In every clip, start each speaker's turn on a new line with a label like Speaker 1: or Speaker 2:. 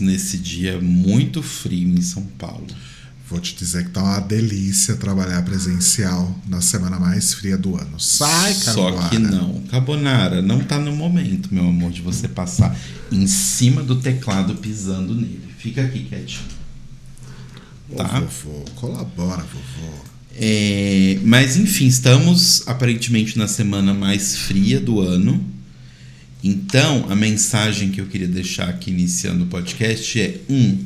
Speaker 1: nesse dia muito frio em São Paulo.
Speaker 2: Vou te dizer que tá uma delícia trabalhar presencial na semana mais fria do ano. Sai,
Speaker 1: Só
Speaker 2: Caruara.
Speaker 1: que não. Carbonara, não tá no momento, meu amor, de você passar em cima do teclado pisando nele. Fica aqui quietinho.
Speaker 2: Ô,
Speaker 1: Tá.
Speaker 2: vovô, colabora, vovô.
Speaker 1: É, mas enfim, estamos aparentemente na semana mais fria do ano. Então, a mensagem que eu queria deixar aqui iniciando o podcast é: um,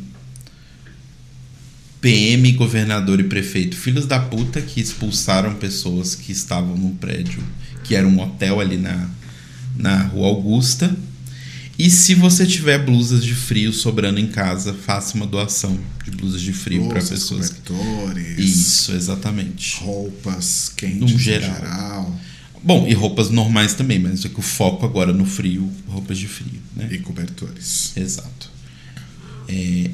Speaker 1: PM, governador e prefeito, filhos da puta que expulsaram pessoas que estavam num prédio que era um hotel ali na, na Rua Augusta. E se você tiver blusas de frio sobrando em casa, faça uma doação de blusas de frio para pessoas.
Speaker 2: cobertores,
Speaker 1: Isso, exatamente.
Speaker 2: roupas quentes
Speaker 1: No geral.
Speaker 2: geral.
Speaker 1: Bom, e roupas normais também, mas é que o foco agora no frio, roupas de frio, né?
Speaker 2: e cobertores.
Speaker 1: Exato. É,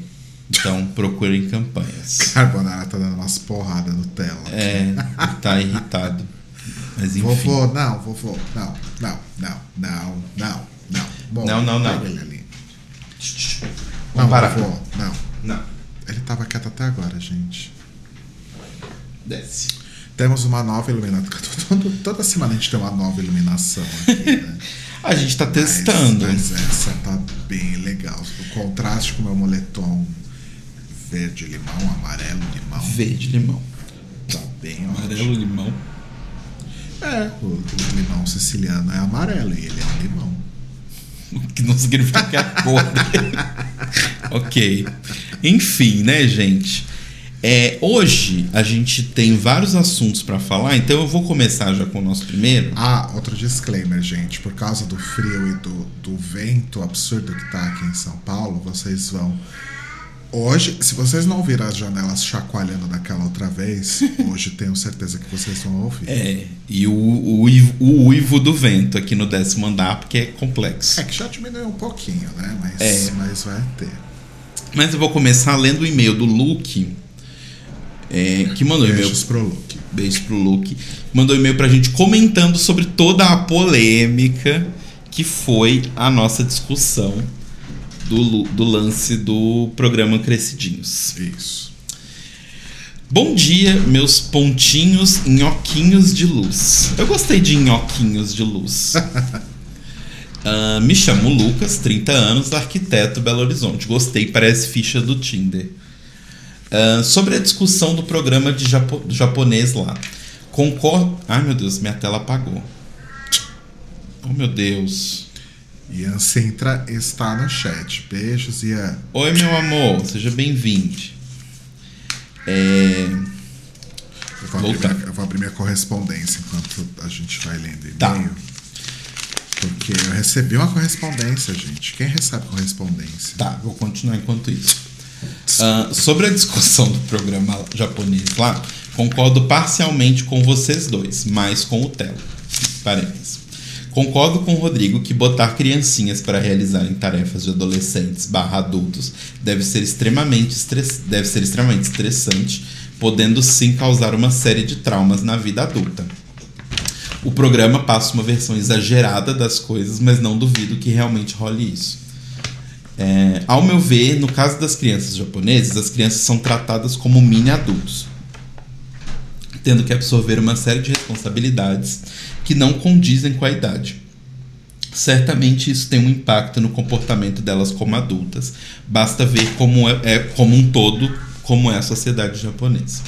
Speaker 1: então, procurem campanhas.
Speaker 2: Carbonara tá dando umas porradas no tela.
Speaker 1: É, tá irritado. Mas enfim.
Speaker 2: Vovô, não, vovô, não, não, não, não, não, não. Bom,
Speaker 1: Não, não, não.
Speaker 2: ele ali. Não,
Speaker 1: parar.
Speaker 2: vovô, não.
Speaker 1: Não,
Speaker 2: Ele tava quieto até agora, gente.
Speaker 1: desce.
Speaker 2: Temos uma nova iluminação. Toda semana a gente tem uma nova iluminação aqui, né?
Speaker 1: A gente tá
Speaker 2: Mas-
Speaker 1: testando.
Speaker 2: Mas, essa tá bem legal. O contraste com o meu moletom verde-limão, amarelo-limão,
Speaker 1: Verde limão.
Speaker 2: tá bem
Speaker 1: Amarelo limão.
Speaker 2: É, o, o limão siciliano é amarelo e ele é um limão.
Speaker 1: O que não significa que é a cor dele. ok. Enfim, né, gente? É, hoje a gente tem vários assuntos pra falar, então eu vou começar já com o nosso primeiro.
Speaker 2: Ah, outro disclaimer, gente. Por causa do frio e do, do vento absurdo que tá aqui em São Paulo, vocês vão. Hoje, se vocês não ouviram as janelas chacoalhando daquela outra vez, hoje tenho certeza que vocês vão ouvir.
Speaker 1: É, e o, o, uivo- o uivo do vento aqui no décimo andar, porque é complexo.
Speaker 2: É que já diminuiu um pouquinho, né? Mas,
Speaker 1: É.
Speaker 2: mas vai ter.
Speaker 1: Mas eu vou começar lendo o e-mail do Luke, é, que mandou e-mail.
Speaker 2: Beijos pro Luke.
Speaker 1: Beijo pro Luke. Mandou e-mail pra gente comentando sobre toda a polêmica que foi a nossa discussão do, do lance do programa Crescidinhos.
Speaker 2: Isso.
Speaker 1: Bom dia, meus pontinhos nhoquinhos de luz. Eu gostei de nhoquinhos de luz. Ah, me chamo Lucas, 30 anos, arquiteto Belo Horizonte. Gostei, parece ficha do Tinder. Ah, sobre a discussão do programa de japo- japonês lá. Concordo. Ai meu Deus, minha tela apagou. Oh meu Deus.
Speaker 2: Ian Sintra está no chat. Beijos, Ian.
Speaker 1: Oi meu amor, seja bem-vindo. É.
Speaker 2: Eu vou, abrir minha, eu vou abrir minha correspondência enquanto a gente vai lendo e-mail.
Speaker 1: Tá.
Speaker 2: Porque eu recebi uma correspondência, gente. Quem recebe correspondência?
Speaker 1: Tá, vou continuar enquanto isso. Ah, sobre a discussão do programa japonês lá, concordo parcialmente com vocês dois, mas com o Telo. Parênteses. Concordo com o Rodrigo que botar criancinhas para realizarem tarefas de adolescentes barra adultos deve ser extremamente, estress... deve ser extremamente estressante, podendo sim causar uma série de traumas na vida adulta. O programa passa uma versão exagerada das coisas, mas não duvido que realmente role isso. É, ao meu ver, no caso das crianças japonesas, as crianças são tratadas como mini adultos, tendo que absorver uma série de responsabilidades que não condizem com a idade. Certamente isso tem um impacto no comportamento delas como adultas. Basta ver como é, é como um todo como é a sociedade japonesa.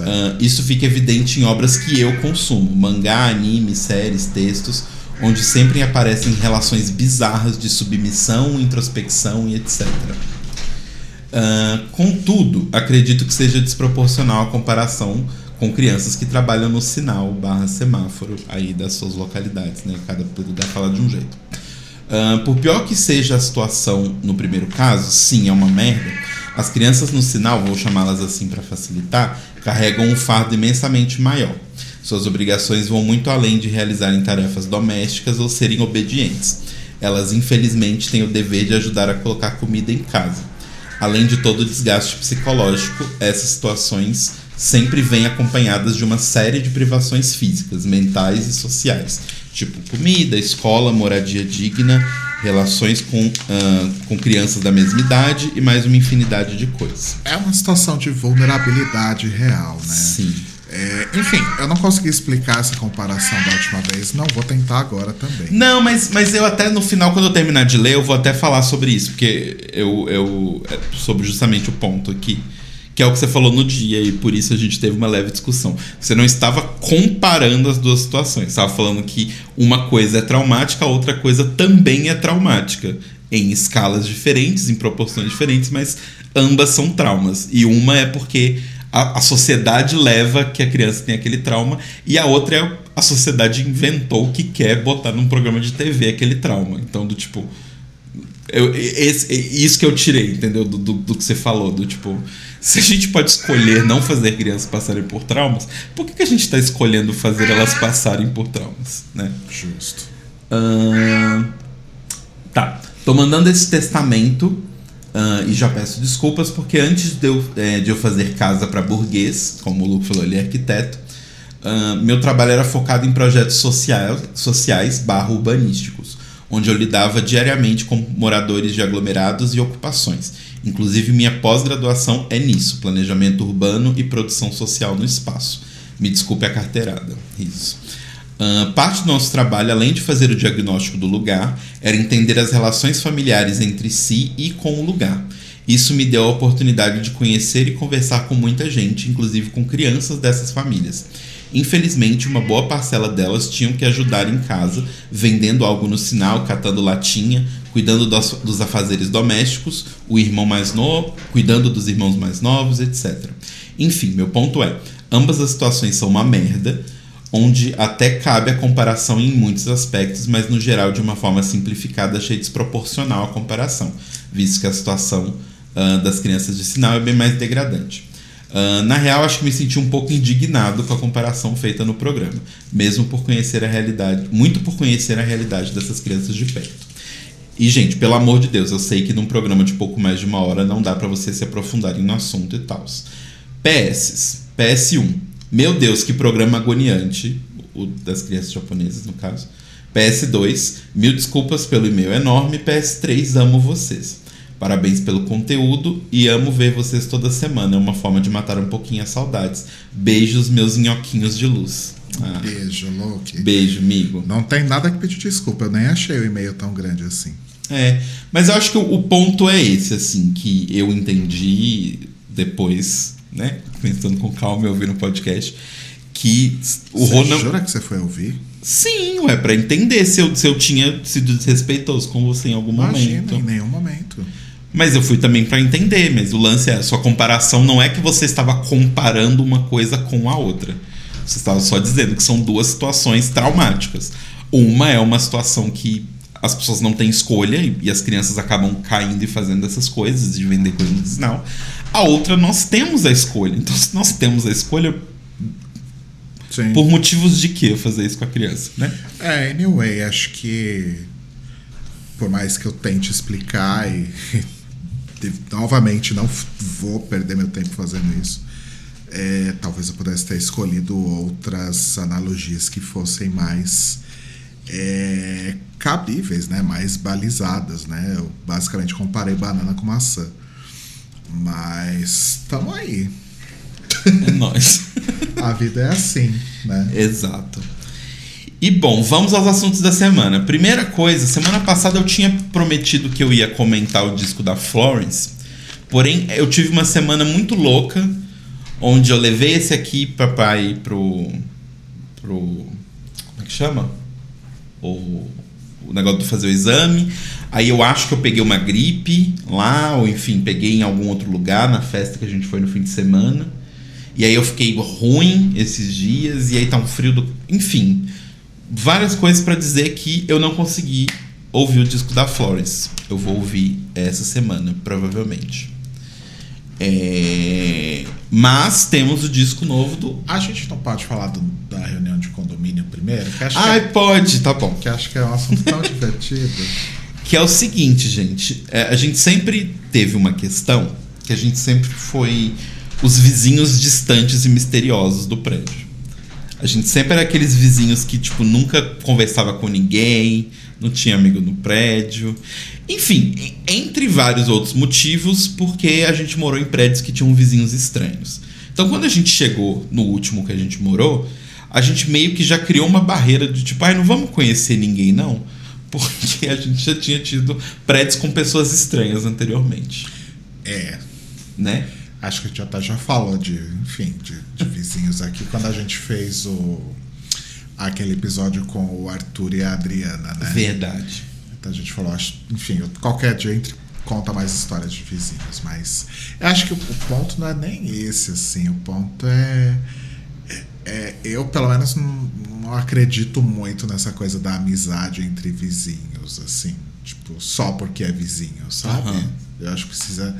Speaker 1: Ah, isso fica evidente em obras que eu consumo: mangá, anime, séries, textos, onde sempre aparecem relações bizarras de submissão, introspecção e etc. Ah, contudo, acredito que seja desproporcional a comparação com crianças que trabalham no sinal barra semáforo aí das suas localidades, né? Cada lugar fala de um jeito. Ah, por pior que seja a situação no primeiro caso, sim, é uma merda. As crianças no sinal, vou chamá-las assim para facilitar, carregam um fardo imensamente maior. Suas obrigações vão muito além de realizarem tarefas domésticas ou serem obedientes. Elas, infelizmente, têm o dever de ajudar a colocar comida em casa. Além de todo o desgaste psicológico, essas situações sempre vêm acompanhadas de uma série de privações físicas, mentais e sociais, tipo comida, escola, moradia digna, relações com, uh, com crianças da mesma idade e mais uma infinidade de coisas.
Speaker 2: É uma situação de vulnerabilidade real, né?
Speaker 1: Sim.
Speaker 2: É, enfim, eu não consegui explicar essa comparação da última vez, não vou tentar agora também.
Speaker 1: Não, mas, mas eu até no final, quando eu terminar de ler, eu vou até falar sobre isso, porque eu. eu é sobre justamente o ponto aqui. Que é o que você falou no dia, e por isso a gente teve uma leve discussão. Você não estava comparando as duas situações. Estava falando que uma coisa é traumática, a outra coisa também é traumática. Em escalas diferentes, em proporções diferentes, mas ambas são traumas. E uma é porque a, a sociedade leva que a criança tem aquele trauma, e a outra é a sociedade inventou que quer botar num programa de TV aquele trauma. Então, do tipo. Eu, esse, isso que eu tirei, entendeu? Do, do, do, que você falou, do tipo. Se a gente pode escolher não fazer crianças passarem por traumas, por que, que a gente está escolhendo fazer elas passarem por traumas, né?
Speaker 2: Justo.
Speaker 1: Uh, tá. Tô mandando esse testamento Uh, e já peço desculpas porque antes de eu, é, de eu fazer casa para burguês, como o Luke falou, ele é arquiteto, uh, meu trabalho era focado em projetos sociais, sociais barra urbanísticos, onde eu lidava diariamente com moradores de aglomerados e ocupações. Inclusive, minha pós-graduação é nisso: planejamento urbano e produção social no espaço. Me desculpe a carteirada. Isso. Uh, parte do nosso trabalho, além de fazer o diagnóstico do lugar, era entender as relações familiares entre si e com o lugar. Isso me deu a oportunidade de conhecer e conversar com muita gente, inclusive com crianças dessas famílias. Infelizmente, uma boa parcela delas tinham que ajudar em casa, vendendo algo no sinal, catando latinha, cuidando dos, dos afazeres domésticos, o irmão mais novo, cuidando dos irmãos mais novos, etc. Enfim, meu ponto é: ambas as situações são uma merda onde até cabe a comparação em muitos aspectos, mas no geral de uma forma simplificada achei desproporcional a comparação, visto que a situação uh, das crianças de sinal é bem mais degradante. Uh, na real, acho que me senti um pouco indignado com a comparação feita no programa, mesmo por conhecer a realidade, muito por conhecer a realidade dessas crianças de perto. E, gente, pelo amor de Deus, eu sei que num programa de pouco mais de uma hora não dá para vocês se aprofundarem no assunto e tal. PS. PS1. Meu Deus, que programa agoniante. O das crianças japonesas, no caso. PS2, mil desculpas pelo e-mail enorme. PS3, amo vocês. Parabéns pelo conteúdo e amo ver vocês toda semana. É uma forma de matar um pouquinho as saudades. Beijos, meus nhoquinhos de luz.
Speaker 2: Ah. Beijo, Loki.
Speaker 1: Beijo, amigo.
Speaker 2: Não tem nada que pedir desculpa. Eu nem achei o e-mail tão grande assim.
Speaker 1: É, mas eu acho que o ponto é esse, assim, que eu entendi depois né? Pensando com calma e ouvindo o podcast. Que o
Speaker 2: você
Speaker 1: Ronan.
Speaker 2: Jura que você foi ouvir?
Speaker 1: Sim, é para entender se eu, se eu tinha sido desrespeitoso com você em algum
Speaker 2: Imagina,
Speaker 1: momento.
Speaker 2: em nenhum momento.
Speaker 1: Mas eu fui também para entender, mas o lance é a sua comparação não é que você estava comparando uma coisa com a outra. Você estava só dizendo que são duas situações traumáticas. Uma é uma situação que as pessoas não têm escolha e, e as crianças acabam caindo e fazendo essas coisas, de vender coisas no sinal. A outra, nós temos a escolha. Então, se nós temos a escolha,
Speaker 2: Sim.
Speaker 1: por motivos de que fazer isso com a criança, né?
Speaker 2: É, anyway, acho que por mais que eu tente explicar e, e novamente não vou perder meu tempo fazendo isso, é, talvez eu pudesse ter escolhido outras analogias que fossem mais é, cabíveis, né? mais balizadas. Né? Eu basicamente comparei banana com maçã. Mas estamos aí.
Speaker 1: É nóis.
Speaker 2: A vida é assim, né?
Speaker 1: Exato. E bom, vamos aos assuntos da semana. Primeira coisa, semana passada eu tinha prometido que eu ia comentar o disco da Florence. Porém, eu tive uma semana muito louca, onde eu levei esse aqui para pai pro pro como é que chama? O, o negócio de fazer o exame. Aí eu acho que eu peguei uma gripe lá, ou enfim, peguei em algum outro lugar na festa que a gente foi no fim de semana. E aí eu fiquei ruim esses dias, e aí tá um frio do. Enfim, várias coisas para dizer que eu não consegui ouvir o disco da Florence. Eu vou ouvir essa semana, provavelmente. É... Mas temos o disco novo do.
Speaker 2: A gente não pode falar do, da reunião de condomínio primeiro? Que acho
Speaker 1: Ai,
Speaker 2: que é,
Speaker 1: pode, tá bom.
Speaker 2: que acho que é um assunto tão divertido.
Speaker 1: Que é o seguinte, gente. É, a gente sempre teve uma questão que a gente sempre foi os vizinhos distantes e misteriosos do prédio. A gente sempre era aqueles vizinhos que, tipo, nunca conversava com ninguém, não tinha amigo no prédio. Enfim, entre vários outros motivos, porque a gente morou em prédios que tinham vizinhos estranhos. Então, quando a gente chegou no último que a gente morou, a gente meio que já criou uma barreira de tipo, ai, não vamos conhecer ninguém, não. Porque a gente já tinha tido prédios com pessoas estranhas anteriormente.
Speaker 2: É.
Speaker 1: Né?
Speaker 2: Acho que a gente até já falou de, enfim, de, de vizinhos aqui quando a gente fez o aquele episódio com o Arthur e a Adriana, né?
Speaker 1: Verdade.
Speaker 2: Então a gente falou, acho, enfim, qualquer dia entre conta mais histórias de vizinhos, mas eu acho que o, o ponto não é nem esse, assim, o ponto é, é, eu pelo menos não, não, acredito muito nessa coisa da amizade entre vizinhos, assim, tipo, só porque é vizinho, sabe? Uhum. Eu acho que precisa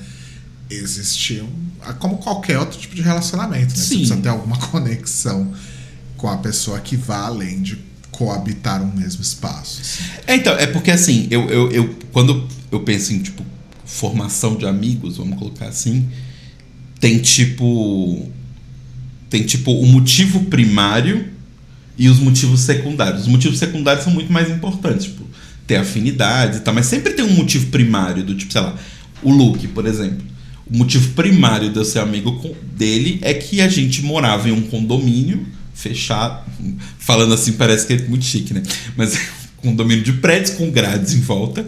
Speaker 2: existir um, como qualquer outro tipo de relacionamento, né? Sim. Você precisa ter alguma conexão com a pessoa que vá além de coabitar um mesmo espaço.
Speaker 1: Assim. É, então, é porque assim, eu, eu, eu, quando eu penso em tipo formação de amigos, vamos colocar assim, tem tipo tem tipo o motivo primário e os motivos secundários. Os motivos secundários são muito mais importantes, tipo, ter afinidade e tal, mas sempre tem um motivo primário do tipo, sei lá, o Luke, por exemplo. O motivo primário de eu ser amigo dele é que a gente morava em um condomínio fechado. Falando assim parece que é muito chique, né? Mas é condomínio de prédios com grades em volta.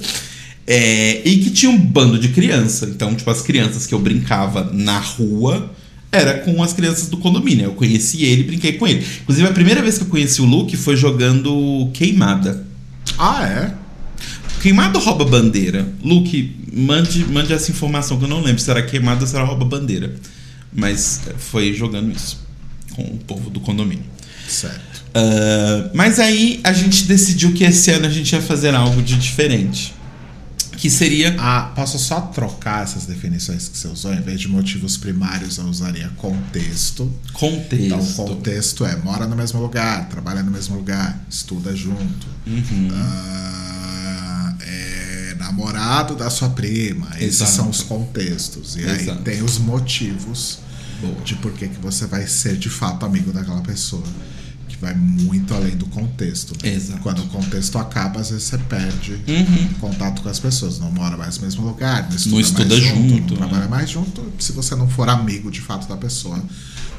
Speaker 1: É, e que tinha um bando de criança. Então, tipo, as crianças que eu brincava na rua era com as crianças do condomínio. Eu conheci ele brinquei com ele. Inclusive, a primeira vez que eu conheci o Luke foi jogando Queimada.
Speaker 2: Ah, é?
Speaker 1: Queimada rouba bandeira. Luke, mande, mande essa informação que eu não lembro se era queimada ou se era rouba bandeira. Mas foi jogando isso com o povo do condomínio.
Speaker 2: Certo.
Speaker 1: Uh, mas aí a gente decidiu que esse ano a gente ia fazer algo de diferente. Que seria.
Speaker 2: Ah, posso só trocar essas definições que você usou? Em vez de motivos primários, eu usaria contexto.
Speaker 1: Contexto. Então,
Speaker 2: contexto é mora no mesmo lugar, trabalha no mesmo lugar, estuda junto.
Speaker 1: Uhum.
Speaker 2: Uh, é namorado da sua prima. Esses Exato. são os contextos. E Exato. aí tem os motivos Boa. de por que você vai ser de fato amigo daquela pessoa vai muito além do contexto.
Speaker 1: Né? Exato.
Speaker 2: Quando o contexto acaba, às vezes você perde
Speaker 1: uhum.
Speaker 2: contato com as pessoas. Não mora mais no mesmo lugar, não estuda,
Speaker 1: não estuda
Speaker 2: mais
Speaker 1: junto, junto
Speaker 2: não trabalha mais junto. Se você não for amigo de fato da pessoa,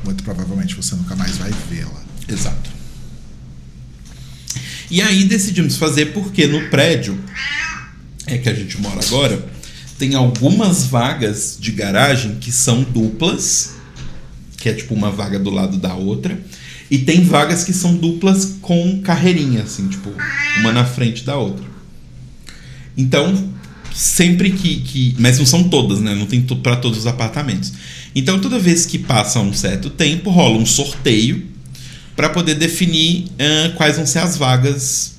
Speaker 2: muito provavelmente você nunca mais vai vê-la.
Speaker 1: Exato. E aí decidimos fazer porque no prédio é que a gente mora agora, tem algumas vagas de garagem que são duplas, que é tipo uma vaga do lado da outra. E tem vagas que são duplas com carreirinha, assim, tipo, uma na frente da outra. Então, sempre que. que mas não são todas, né? Não tem para todos os apartamentos. Então, toda vez que passa um certo tempo, rola um sorteio para poder definir uh, quais vão ser as vagas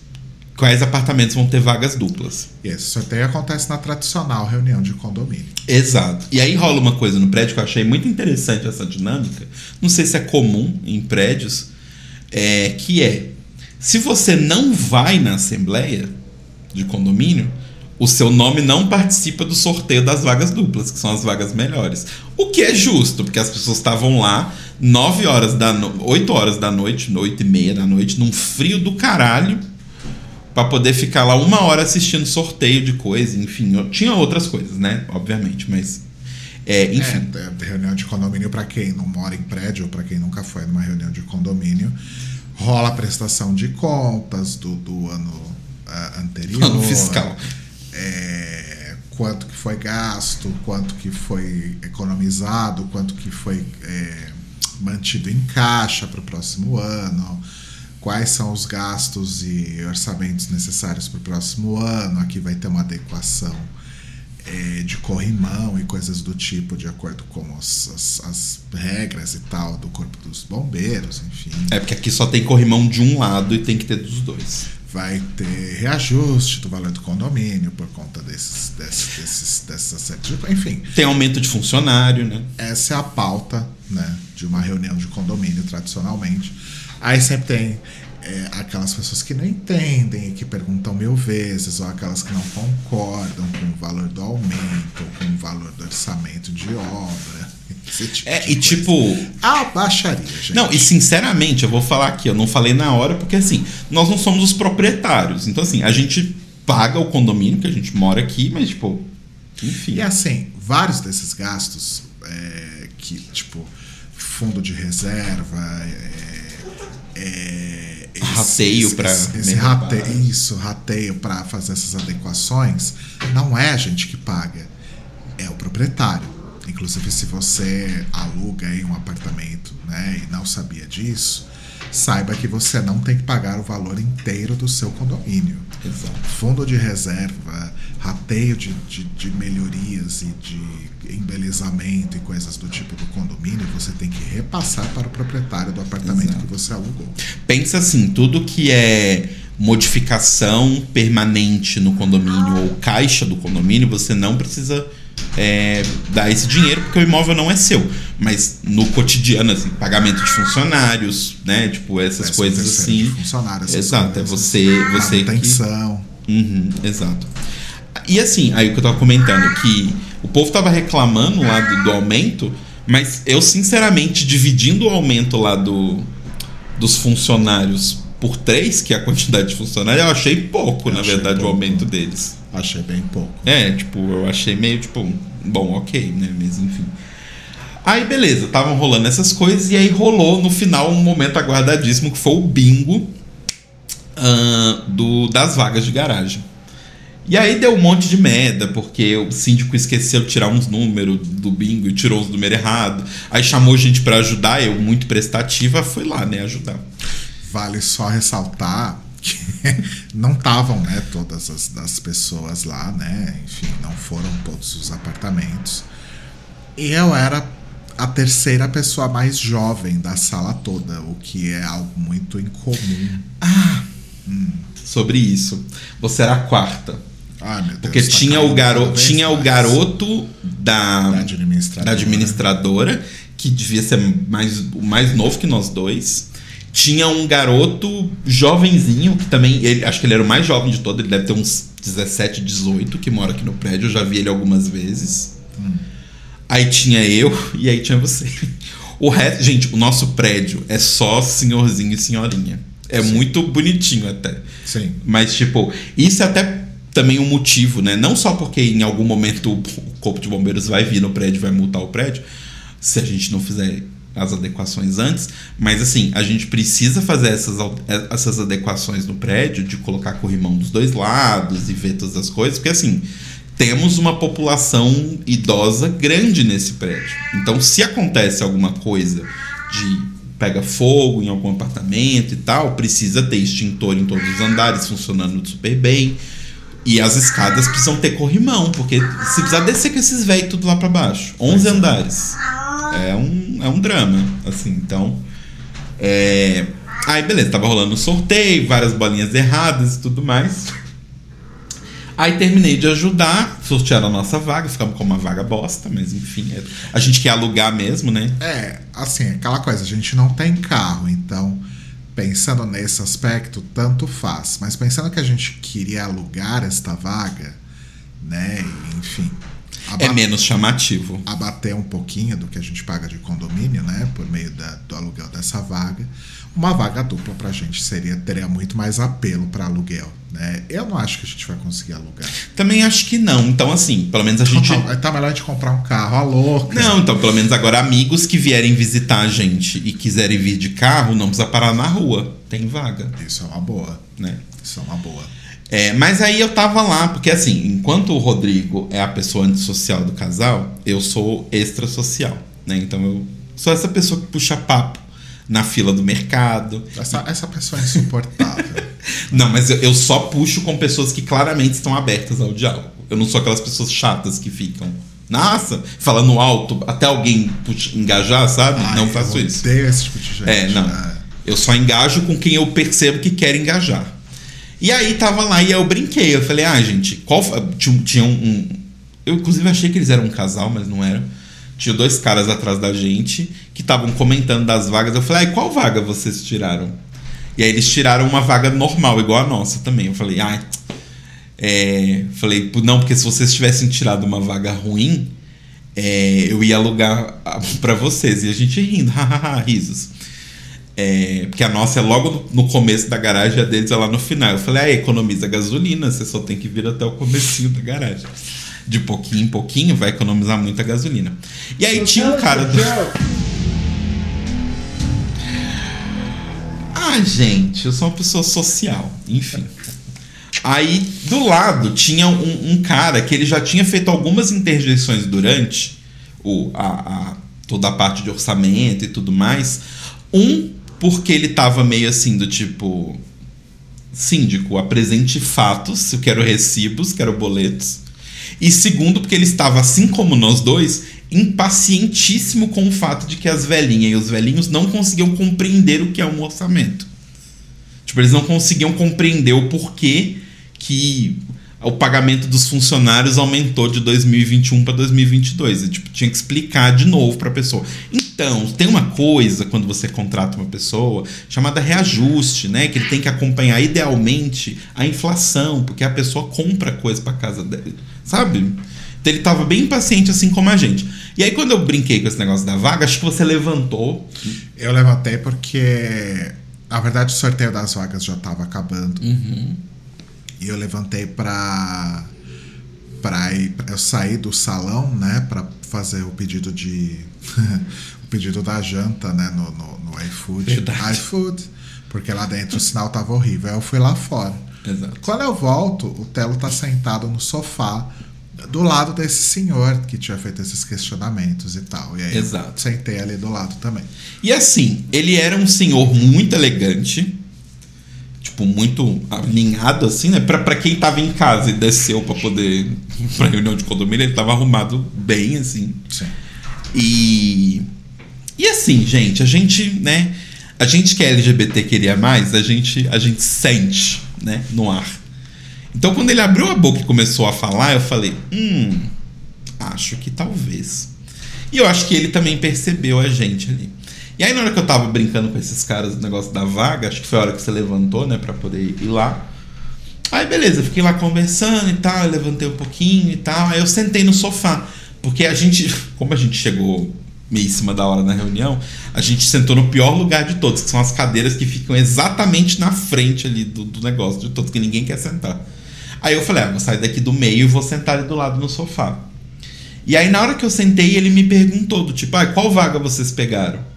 Speaker 1: quais apartamentos vão ter vagas duplas.
Speaker 2: Esse sorteio acontece na tradicional reunião de condomínio.
Speaker 1: Exato. E aí rola uma coisa no prédio que eu achei muito interessante essa dinâmica. Não sei se é comum em prédios, é, que é se você não vai na assembleia de condomínio, o seu nome não participa do sorteio das vagas duplas, que são as vagas melhores. O que é justo, porque as pessoas estavam lá 9 horas da no... 8 horas da noite, 8 e meia da noite, num frio do caralho para poder ficar lá uma hora assistindo sorteio de coisa, enfim. Tinha outras coisas, né? Obviamente, mas. É, enfim.
Speaker 2: É, reunião de condomínio, para quem não mora em prédio, ou para quem nunca foi numa reunião de condomínio, rola a prestação de contas do, do ano uh, anterior.
Speaker 1: Ano fiscal.
Speaker 2: É, quanto que foi gasto, quanto que foi economizado, quanto que foi é, mantido em caixa para o próximo ano quais são os gastos e orçamentos necessários para o próximo ano. Aqui vai ter uma adequação é, de corrimão e coisas do tipo, de acordo com as, as, as, regras e tal do Corpo dos Bombeiros, enfim.
Speaker 1: É porque aqui só tem corrimão de um lado e tem que ter dos dois.
Speaker 2: Vai ter reajuste do valor do condomínio por conta desses, desses, desses dessas enfim.
Speaker 1: Tem aumento de funcionário, né?
Speaker 2: Essa é a pauta né, de uma reunião de condomínio tradicionalmente Aí sempre tem é, aquelas pessoas que não entendem e que perguntam mil vezes, ou aquelas que não concordam com o valor do aumento, ou com o valor do orçamento de obra. Tipo
Speaker 1: É,
Speaker 2: de
Speaker 1: e
Speaker 2: coisa.
Speaker 1: tipo,
Speaker 2: Ah, baixaria, gente.
Speaker 1: Não, e sinceramente, eu vou falar aqui, eu não falei na hora, porque assim, nós não somos os proprietários. Então, assim, a gente paga o condomínio, que a gente mora aqui, mas, tipo, enfim.
Speaker 2: E assim, vários desses gastos, é, que, tipo, fundo de reserva, é, é, esse-
Speaker 1: Rateio pra
Speaker 2: esse, esse rateio, isso, rateio para fazer essas adequações, não é a gente que paga, é o proprietário. Inclusive, se você aluga aí um apartamento né, e não sabia disso, saiba que você não tem que pagar o valor inteiro do seu condomínio
Speaker 1: Exato.
Speaker 2: fundo de reserva, rateio de, de, de melhorias e de embelezamento e coisas do tipo do condomínio, você tem que repassar para o proprietário do apartamento
Speaker 1: Exato.
Speaker 2: que você alugou.
Speaker 1: Pensa assim, tudo que é modificação permanente no condomínio ou caixa do condomínio, você não precisa é, dar esse dinheiro porque o imóvel não é seu. Mas no cotidiano, assim, pagamento de funcionários, né? Tipo, essas coisas assim.
Speaker 2: de funcionário, essas
Speaker 1: Exato, é
Speaker 2: coisas.
Speaker 1: você, você que
Speaker 2: Manutenção.
Speaker 1: Uhum, exato. E assim, aí o que eu tava comentando, que o povo tava reclamando lá do, do aumento, mas eu, sinceramente, dividindo o aumento lá do, dos funcionários por três, que é a quantidade de funcionários, eu achei pouco,
Speaker 2: Eu
Speaker 1: na
Speaker 2: achei
Speaker 1: verdade, o
Speaker 2: pouco.
Speaker 1: aumento deles.
Speaker 2: Achei bem pouco.
Speaker 1: É, tipo, eu achei meio, tipo, bom, ok, né? Mas enfim. Aí, beleza, estavam rolando essas coisas, e aí rolou no final um momento aguardadíssimo que foi o bingo ah, do, das vagas de garagem. E aí deu um monte de merda, porque o síndico esqueceu de tirar uns números do bingo e tirou os números errados. Aí chamou gente pra ajudar, eu, muito prestativa, fui lá, né, ajudar.
Speaker 2: Vale só ressaltar que não estavam, né, todas as das pessoas lá, né? Enfim, não foram todos os apartamentos. E eu era a terceira pessoa mais jovem da sala toda, o que é algo muito incomum.
Speaker 1: Sobre isso. Você era a quarta.
Speaker 2: Ai, meu Deus.
Speaker 1: Porque tinha o, garo tinha o garoto da,
Speaker 2: da administradora.
Speaker 1: da administradora, que devia ser mais, o mais novo que nós dois. Tinha um garoto jovenzinho, que também, ele, acho que ele era o mais jovem de todo, ele deve ter uns 17, 18, que mora aqui no prédio, eu já vi ele algumas vezes. Aí tinha eu e aí tinha você. O resto, gente, o nosso prédio é só senhorzinho e senhorinha. É muito bonitinho até.
Speaker 2: Sim.
Speaker 1: Mas, tipo, isso é até também um motivo, né? Não só porque em algum momento o corpo de bombeiros vai vir no prédio, vai multar o prédio, se a gente não fizer as adequações antes, mas assim, a gente precisa fazer essas, al- essas adequações no prédio, de colocar corrimão dos dois lados e ver todas as coisas, porque assim, temos uma população idosa grande nesse prédio. Então, se acontece alguma coisa de pega fogo em algum apartamento e tal, precisa ter extintor em todos os andares funcionando super bem. E as escadas precisam ter corrimão, porque se precisar descer com esses velhos tudo lá pra baixo, 11 andares. É um, é um drama, assim, então. É... Aí, beleza, tava rolando um sorteio, várias bolinhas erradas e tudo mais. Aí terminei de ajudar, sortearam a nossa vaga, ficamos com uma vaga bosta, mas enfim, é- a gente quer alugar mesmo, né?
Speaker 2: É, assim, aquela coisa, a gente não tem carro, então pensando nesse aspecto, tanto faz. Mas pensando que a gente queria alugar esta vaga, né? e,
Speaker 1: É menos chamativo.
Speaker 2: abater um pouquinho do que a gente paga de condomínio, né? Por meio da- do aluguel dessa vaga. Uma vaga dupla pra gente seria, teria muito mais apelo para aluguel, né? Eu não acho que a gente vai conseguir alugar.
Speaker 1: Também acho que não. Então, assim, pelo menos a gente.
Speaker 2: Tá, tá melhor a gente comprar um carro, a louca.
Speaker 1: Não, então, pelo menos agora, amigos que vierem visitar a gente e quiserem vir de carro, não precisa parar na rua. Tem vaga,
Speaker 2: Isso é uma boa.
Speaker 1: né?
Speaker 2: Isso é uma boa.
Speaker 1: É, mas aí eu tava lá, porque assim, enquanto o Rodrigo é a pessoa antissocial do casal, eu sou extrasocial, né? Então eu sou essa pessoa que puxa papo na fila do mercado.
Speaker 2: Essa, essa pessoa é insuportável.
Speaker 1: Não, mas eu, eu só puxo com pessoas que claramente estão abertas ao diálogo. Eu não sou aquelas pessoas chatas que ficam, nossa, falando alto até alguém puxa- engajar, sabe?
Speaker 2: Ai,
Speaker 1: não faço
Speaker 2: eu
Speaker 1: isso.
Speaker 2: odeio esse tipo de gente.
Speaker 1: É, não.
Speaker 2: né?
Speaker 1: Eu só engajo com quem eu percebo que quer engajar. E aí tava lá e eu brinquei. Eu falei, ah, gente, qual. Tinha, tinha um, um- Eu inclusive achei que eles eram um casal, mas não eram. Tinha dois caras atrás da gente que estavam comentando das vagas. Eu falei, ah, qual vaga vocês tiraram? E aí eles tiraram uma vaga normal, igual a nossa também. Eu falei, ai. É, falei, "Pô, não, porque se vocês tivessem tirado uma vaga ruim, é, eu ia alugar para vocês. E a gente rindo, hahaha, risos. É, porque a nossa é logo no, começo da garagem, a deles é lá no final. Eu falei, ah, economiza gasolina, você só tem que vir até o comecinho da garagem. De pouquinho em pouquinho vai economizar muita gasolina. E aí tinha um cara do. Ah, gente, eu sou uma pessoa social, enfim. Aí do lado tinha um, um, cara que ele já tinha feito algumas interjeições durante o, a, a, toda a parte de orçamento e tudo mais. Um, porque ele tava meio assim do tipo. Síndico, apresente fatos, eu quero recibos, quero boletos. E segundo, porque ele estava, assim como nós dois, impacientíssimo com o fato de que as velhinhas e os velhinhos não conseguiam compreender o que é um orçamento. Tipo, eles não conseguiam compreender o porquê que o pagamento dos funcionários aumentou de 2021 para 2022. E, tipo, tinha que explicar de novo para a pessoa. Então, tem uma coisa quando você contrata uma pessoa chamada reajuste, né? Que ele tem que acompanhar idealmente a inflação, porque a pessoa compra coisa para casa dele, sabe? Então ele estava bem impaciente, assim como a gente. E aí, quando eu brinquei com esse negócio da vaga, acho que você levantou.
Speaker 2: Eu levantei porque, na verdade, o sorteio das vagas já estava acabando.
Speaker 1: Uhum.
Speaker 2: E eu levantei para para ir, eu sair do salão, né, para fazer o pedido de o pedido da janta, né, no, no, no iFood,
Speaker 1: Verdade.
Speaker 2: iFood, porque lá dentro o sinal tava horrível. Aí eu fui lá fora.
Speaker 1: Exato.
Speaker 2: Quando eu volto, o Telo tá sentado no sofá do lado desse senhor que tinha feito esses questionamentos e tal. E aí
Speaker 1: Exato.
Speaker 2: eu sentei ali do lado também.
Speaker 1: E assim, ele era um senhor muito elegante, tipo, muito alinhado, assim, né? Pra, pra quem tava em casa e desceu pra poder. pra reunião de condomínio, ele tava arrumado bem, assim.
Speaker 2: Sim.
Speaker 1: E. E assim, gente, a gente, né? A gente que é LGBT queria mais, a gente, a gente sente, né? No ar. Então, quando ele abriu a boca e começou a falar, eu falei: hum, acho que talvez. E eu acho que ele também percebeu a gente ali. E aí, na hora que eu tava brincando com esses caras do negócio da vaga, acho que foi a hora que você levantou, né, pra poder ir lá. Aí, beleza, fiquei lá conversando e tal, eu levantei um pouquinho e tal. Aí eu sentei no sofá. Porque a gente, como a gente chegou meio em cima da hora na reunião, a gente sentou no pior lugar de todos, que são as cadeiras que ficam exatamente na frente ali do, do negócio de todos, que ninguém quer sentar. Aí eu falei, ah, vou sair daqui do meio e vou sentar ali do lado no sofá. E aí na hora que eu sentei, ele me perguntou do tipo, ah, qual vaga vocês pegaram?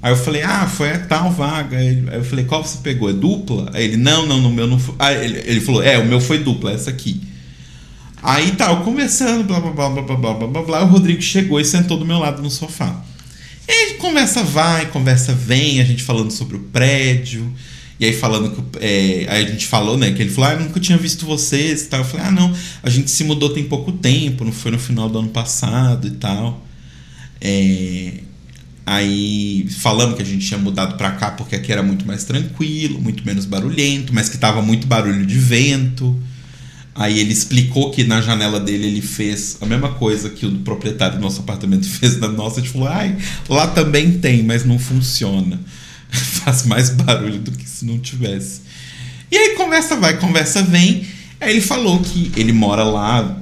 Speaker 1: Aí eu falei, ah, foi a tal vaga. Aí eu falei, qual você pegou? É dupla? Aí ele, não, não, no meu não foi. Aí ele, ele falou, é, o meu foi dupla, essa aqui. Aí tá, conversando, blá blá blá blá blá blá blá blá, blá o Rodrigo chegou e sentou do meu lado no sofá. E aí conversa vai, conversa vem, a gente falando sobre o prédio. E aí falando que. É, aí a gente falou, né? Que ele falou, ah, eu nunca tinha visto vocês e tal. Eu falei, ah, não, a gente se mudou tem pouco tempo, não foi no final do ano passado e tal. É, Aí falamos que a gente tinha mudado para cá porque aqui era muito mais tranquilo, muito menos barulhento, mas que tava muito barulho de vento. Aí ele explicou que na janela dele ele fez a mesma coisa que o proprietário do nosso apartamento fez na nossa. A gente falou, ai, lá também tem, mas não funciona. Faz mais barulho do que se não tivesse. E aí conversa vai, conversa vem. Aí ele falou que ele mora lá,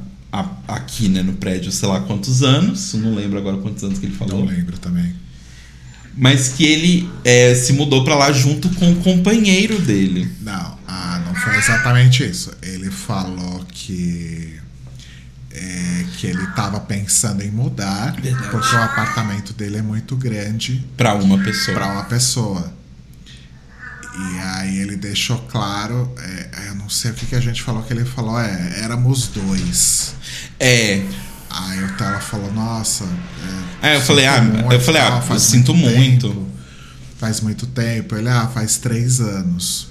Speaker 1: aqui, né, no prédio, sei lá quantos anos. Não lembro agora quantos anos que ele falou.
Speaker 2: Não lembro também
Speaker 1: mas que ele é, se mudou para lá junto com o companheiro dele.
Speaker 2: Não, ah, não foi exatamente isso. Ele falou que é, que ele estava pensando em mudar
Speaker 1: Verdade.
Speaker 2: porque o apartamento dele é muito grande
Speaker 1: para uma pessoa.
Speaker 2: Para uma pessoa. E aí ele deixou claro, é, eu não sei o que, que a gente falou que ele falou, é, éramos dois.
Speaker 1: É.
Speaker 2: Aí o Tela falou, nossa.
Speaker 1: É, é eu falei, ah, muito, eu falei, ah, eu sinto muito.
Speaker 2: Tempo, faz muito tempo. Ele, ah, faz três anos.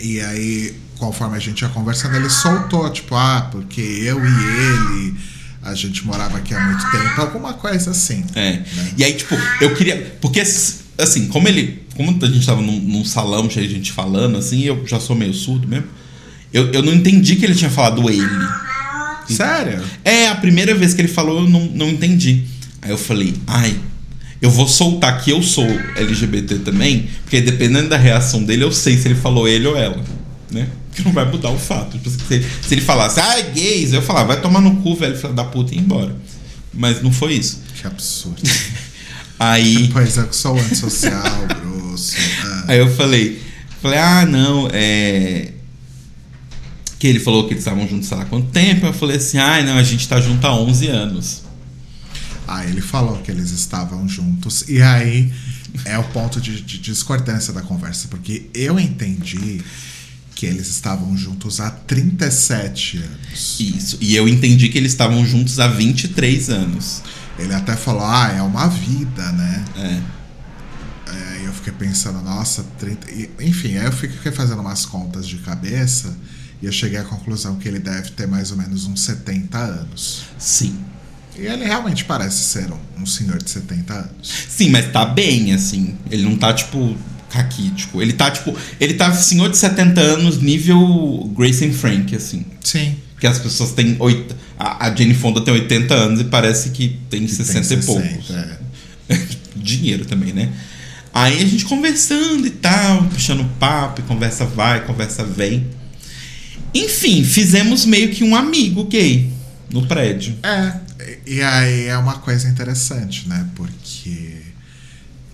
Speaker 2: E aí, conforme a gente ia conversando, ele soltou, tipo, ah, porque eu e ele a gente morava aqui há muito tempo, alguma coisa assim.
Speaker 1: É. Né? E aí, tipo, eu queria. Porque, assim, como ele. Como a gente tava num, num salão cheio de gente falando, assim, eu já sou meio surdo mesmo. Eu, eu não entendi que ele tinha falado ele.
Speaker 2: Sério?
Speaker 1: É, a primeira vez que ele falou eu não, não entendi. Aí eu falei, ai, eu vou soltar que eu sou LGBT também, porque dependendo da reação dele, eu sei se ele falou ele ou ela, né? Que não vai mudar o fato. Tipo, se, se ele falasse, ai, gays, eu falava, vai tomar no cu, velho, filho da puta, e ir embora. Mas não foi isso.
Speaker 2: Que absurdo.
Speaker 1: Aí.
Speaker 2: pois é, eu sou antissocial, grosso. Ah.
Speaker 1: Aí eu falei, falei, ah, não, é. Que ele falou que eles estavam juntos sei lá quanto tempo. Eu falei assim, ah, não, a gente tá junto há 11 anos.
Speaker 2: Aí ele falou que eles estavam juntos. E aí é o ponto de, de discordância da conversa, porque eu entendi que eles estavam juntos há 37 anos.
Speaker 1: Isso. E eu entendi que eles estavam juntos há 23 anos.
Speaker 2: Ele até falou, ah, é uma vida, né?
Speaker 1: É.
Speaker 2: É, eu fiquei pensando, nossa, 30. e, enfim, aí eu fiquei fazendo umas contas de cabeça e eu cheguei à conclusão que ele deve ter mais ou menos uns 70 anos.
Speaker 1: Sim.
Speaker 2: E ele realmente parece ser um, um senhor de 70 anos.
Speaker 1: Sim, mas tá bem, assim. Ele não tá, tipo, caquítico. Ele tá, tipo. Ele tá senhor de 70 anos, nível Grace and Frank, assim.
Speaker 2: Sim.
Speaker 1: Que as pessoas têm. Oito, a, a Jane Fonda tem 80 anos e parece que tem 60
Speaker 2: Tem
Speaker 1: e poucos.
Speaker 2: é.
Speaker 1: Dinheiro também, né? Aí a gente conversando e tal, puxando papo, e conversa vai, conversa vem. Enfim, fizemos meio que um amigo gay no prédio.
Speaker 2: É, e aí é uma coisa interessante, né? Porque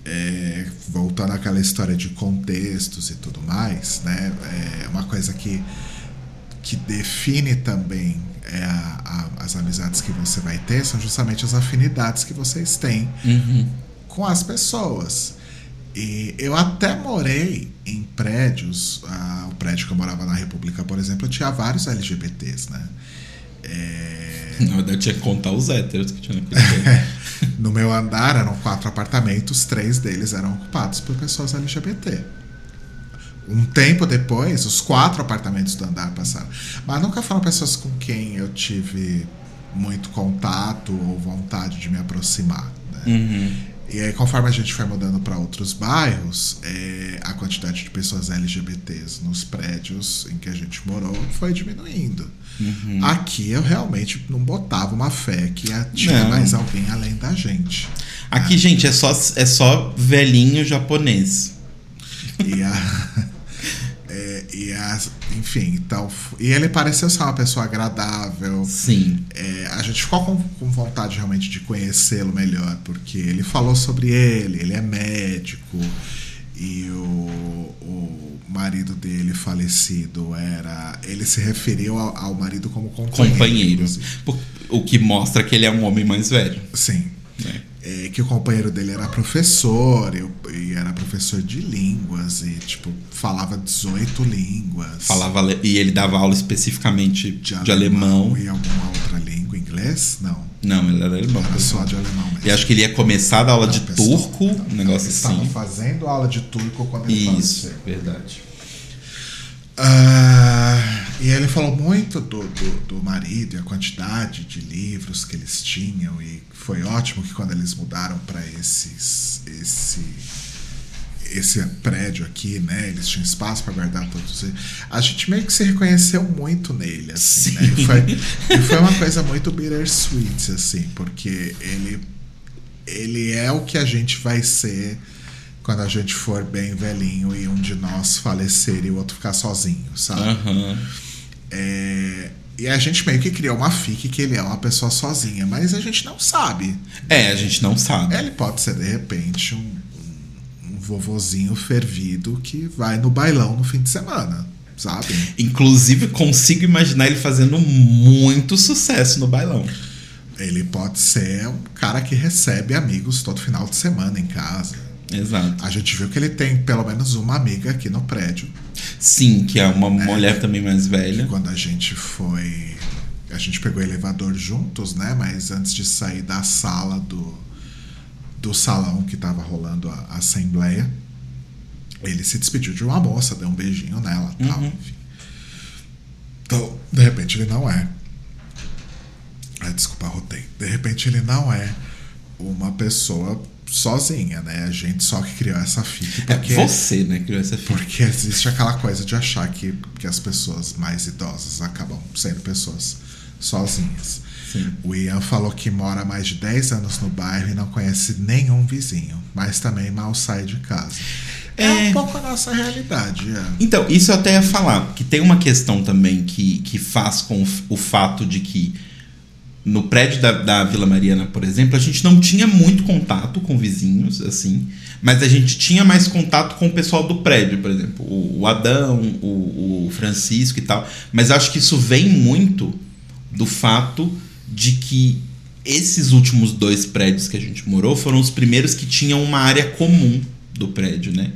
Speaker 2: é, voltando àquela história de contextos e tudo mais, né? É uma coisa que, que define também é a- a- as amizades que você vai ter são justamente as afinidades que vocês têm
Speaker 1: Uhum.
Speaker 2: com as pessoas. E eu até morei em prédios, ah, o prédio que eu morava na República, por exemplo, tinha vários LGBTs, né? É,
Speaker 1: Na verdade, tinha que contar os héteros que tinha naquele
Speaker 2: no meu andar eram quatro apartamentos, três deles eram ocupados por pessoas LGBT. Um tempo depois, os quatro apartamentos do andar passaram. Mas nunca foram pessoas com quem eu tive muito contato ou vontade de me aproximar. Né?
Speaker 1: Uhum.
Speaker 2: E aí, conforme a gente foi mudando para outros bairros, é, a quantidade de pessoas LGBTs nos prédios em que a gente morou foi diminuindo.
Speaker 1: Uhum.
Speaker 2: Aqui eu realmente não botava uma fé que tinha
Speaker 1: Não.
Speaker 2: mais alguém além da gente.
Speaker 1: Aqui, gente, é só, é só velhinho japonês.
Speaker 2: E a. é, e enfim, então. E ele pareceu ser uma pessoa agradável.
Speaker 1: Sim.
Speaker 2: É, a gente ficou com, com vontade realmente de conhecê-lo melhor, porque ele falou sobre ele, ele é médico, e o, o marido dele falecido era. Ele se referiu ao, ao marido como companheiro.
Speaker 1: Companheiro.
Speaker 2: inclusive.
Speaker 1: O que mostra que ele é um homem mais velho.
Speaker 2: Sim.
Speaker 1: né?
Speaker 2: É, que o companheiro dele era professor, e, e era professor de línguas, e tipo, falava 18 línguas.
Speaker 1: Falava e ele dava aula especificamente de, alemão.
Speaker 2: E alguma outra língua, inglês? Não.
Speaker 1: Não, ele era alemão.
Speaker 2: Era só de alemão mesmo.
Speaker 1: E acho que ele ia começar a aula de
Speaker 2: Não, pessoal.
Speaker 1: turco, um negócio
Speaker 2: Ele estava
Speaker 1: assim.
Speaker 2: fazendo aula de turco quando ele
Speaker 1: Isso,
Speaker 2: faleceu.
Speaker 1: verdade.
Speaker 2: Ah, e ele falou muito do, do, do marido e a quantidade de livros que eles tinham. E foi ótimo que quando eles mudaram para esses esse esse prédio aqui, né? Eles tinham espaço para guardar todos eles. A gente meio que se reconheceu muito nele, assim, né? E foi, e foi uma coisa muito bittersweet, assim, porque ele ele é o que a gente vai ser quando a gente for bem velhinho e um de nós falecer e o outro ficar sozinho, sabe?
Speaker 1: Aham.
Speaker 2: É, e a gente meio que criou uma fique que ele é uma pessoa sozinha, mas a gente não sabe.
Speaker 1: É, a gente não sabe.
Speaker 2: Ele pode ser, de repente, um, um, um vovozinho fervido que vai no bailão no fim de semana, sabe?
Speaker 1: Inclusive, consigo imaginar ele fazendo muito sucesso no bailão.
Speaker 2: Ele pode ser um cara que recebe amigos todo final de semana em casa.
Speaker 1: Exato.
Speaker 2: A gente viu que ele tem pelo menos uma amiga aqui no prédio.
Speaker 1: Sim, que é uma mulher também mais velha.
Speaker 2: Quando a gente foi. A gente pegou o elevador juntos, né? Mas antes de sair da sala do, do salão que tava rolando a, a assembleia, ele se despediu de uma moça, deu um beijinho nela e tal,
Speaker 1: Uhum.
Speaker 2: enfim. Então, de repente ele não é. Ah, desculpa, rotei. De repente ele não é uma pessoa sozinha, né? A gente só que criou essa fita
Speaker 1: É
Speaker 2: porque.
Speaker 1: você, né, criou essa filha.
Speaker 2: Porque existe aquela coisa de achar que, que as pessoas mais idosas acabam sendo pessoas sozinhas.
Speaker 1: Sim.
Speaker 2: O Ian falou que mora há mais de 10 anos no bairro e não conhece nenhum vizinho, mas também mal sai de casa. É,
Speaker 1: É.
Speaker 2: um pouco a nossa realidade, Ian.
Speaker 1: Então, isso eu até ia falar, que tem uma questão também que, que faz com o fato de que no prédio da, da Vila Mariana, por exemplo, a gente não tinha muito contato com vizinhos, assim, mas a gente tinha mais contato com o pessoal do prédio, por exemplo, o, o Adão, o, o Francisco e tal. Mas acho que isso vem muito do fato de que esses últimos dois prédios que a gente morou foram os primeiros que tinham uma área comum do prédio, né?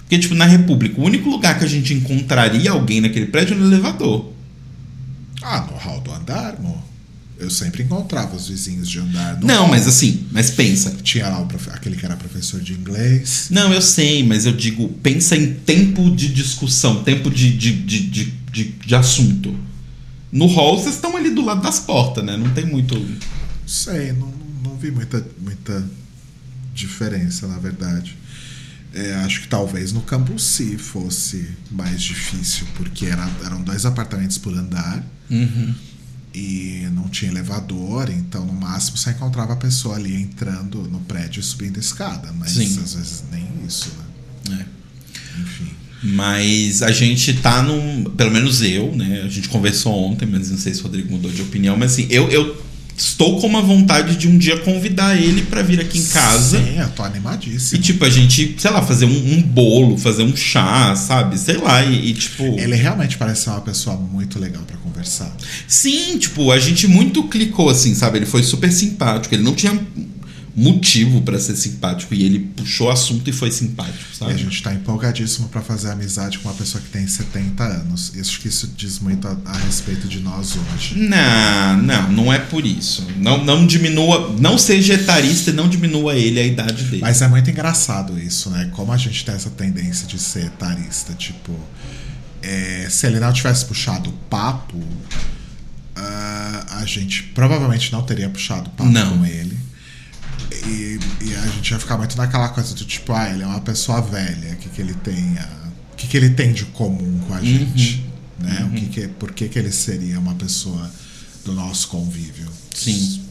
Speaker 1: Porque, tipo, na República, o único lugar que a gente encontraria alguém naquele prédio era no elevador.
Speaker 2: Ah, no hall do andar, amor. Eu sempre encontrava os vizinhos de andar. no
Speaker 1: Não,
Speaker 2: hall.
Speaker 1: mas assim, mas pensa.
Speaker 2: Tinha lá o profe- aquele que era professor de inglês.
Speaker 1: Não, eu sei, mas eu digo, pensa em tempo de discussão, tempo de, de, de, de, de, de assunto. No hall, vocês estão ali do lado das portas, né? Não tem muito.
Speaker 2: Sei, não, não vi muita, muita diferença, na verdade. É, acho que talvez no Cambuci fosse mais difícil, porque era, eram dois apartamentos por andar e não tinha elevador, então no máximo você encontrava a pessoa ali entrando no prédio e subindo a escada, mas
Speaker 1: Sim.
Speaker 2: às vezes nem isso, né?
Speaker 1: É.
Speaker 2: Enfim.
Speaker 1: Mas a gente tá num. Pelo menos eu, né? A gente conversou ontem, mas não sei se o Rodrigo mudou de opinião. Mas assim, eu, eu estou com uma vontade de um dia convidar ele pra vir aqui em casa.
Speaker 2: Sim, eu tô
Speaker 1: E
Speaker 2: animadíssimo.
Speaker 1: tipo, a gente, sei lá, fazer um, um bolo, fazer um chá, sabe? Sei lá, e, e, tipo.
Speaker 2: Ele realmente parece ser uma pessoa muito legal pra conversar.
Speaker 1: Sim, tipo, a gente muito clicou assim, sabe? Ele foi super simpático. Ele não tinha motivo pra ser simpático e ele puxou o assunto e foi simpático,
Speaker 2: E
Speaker 1: sabe?
Speaker 2: a gente tá empolgadíssimo pra fazer amizade com uma pessoa que tem 70 anos. E acho que isso diz muito a, a respeito de nós hoje.
Speaker 1: Não, não, não é por isso. Não, não diminua, não seja etarista e não diminua ele a idade dele.
Speaker 2: Mas é muito engraçado isso, né? Como a gente tem essa tendência de ser etarista. Tipo, é, se ele não tivesse puxado o papo, ah, a gente provavelmente não teria puxado papo
Speaker 1: Não.
Speaker 2: com ele. E, e a gente ia ficar muito naquela coisa do tipo, ah, ele é uma pessoa velha, o que, que ele tem a- o que, que ele tem de comum com a gente? Né? O que que, por que, que ele seria uma pessoa do nosso convívio?
Speaker 1: Sim.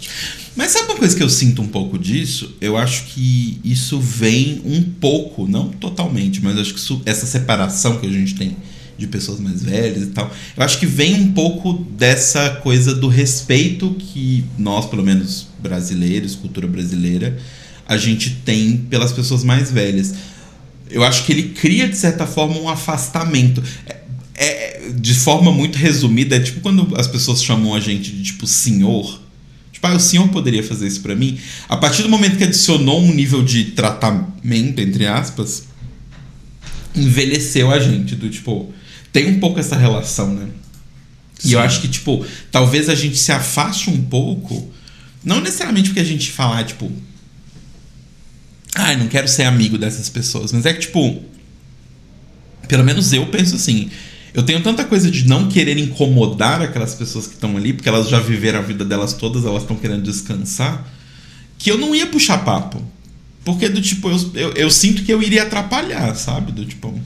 Speaker 2: Tipo,
Speaker 1: Mas sabe uma coisa que eu sinto um pouco disso? Eu acho que isso vem um pouco, não totalmente, mas acho que isso- essa separação que a gente tem de pessoas mais velhas e tal, eu acho que vem um pouco dessa coisa do respeito que nós, pelo menos brasileiros, cultura brasileira, a gente tem pelas pessoas mais velhas. Eu acho que ele cria, de certa forma, um afastamento. É- é- de forma muito resumida, é tipo quando as pessoas chamam a gente de tipo senhor. Ah, o senhor poderia fazer isso pra mim? A partir do momento que adicionou um nível de tratamento, entre aspas, envelheceu a gente. Do tipo, tem um pouco essa relação, né? E eu
Speaker 2: Sim.
Speaker 1: acho que, tipo, talvez a gente se afaste um pouco. Não necessariamente porque a gente falar, tipo. Ai, não quero ser amigo dessas pessoas. Mas é que, tipo. Pelo menos eu penso assim. Eu tenho tanta coisa de não querer incomodar aquelas pessoas que estão ali, porque elas já viveram a vida delas todas, elas estão querendo descansar, que eu não ia puxar papo. Porque, do tipo, eu, eu, eu sinto que eu iria atrapalhar, sabe? Do tipo.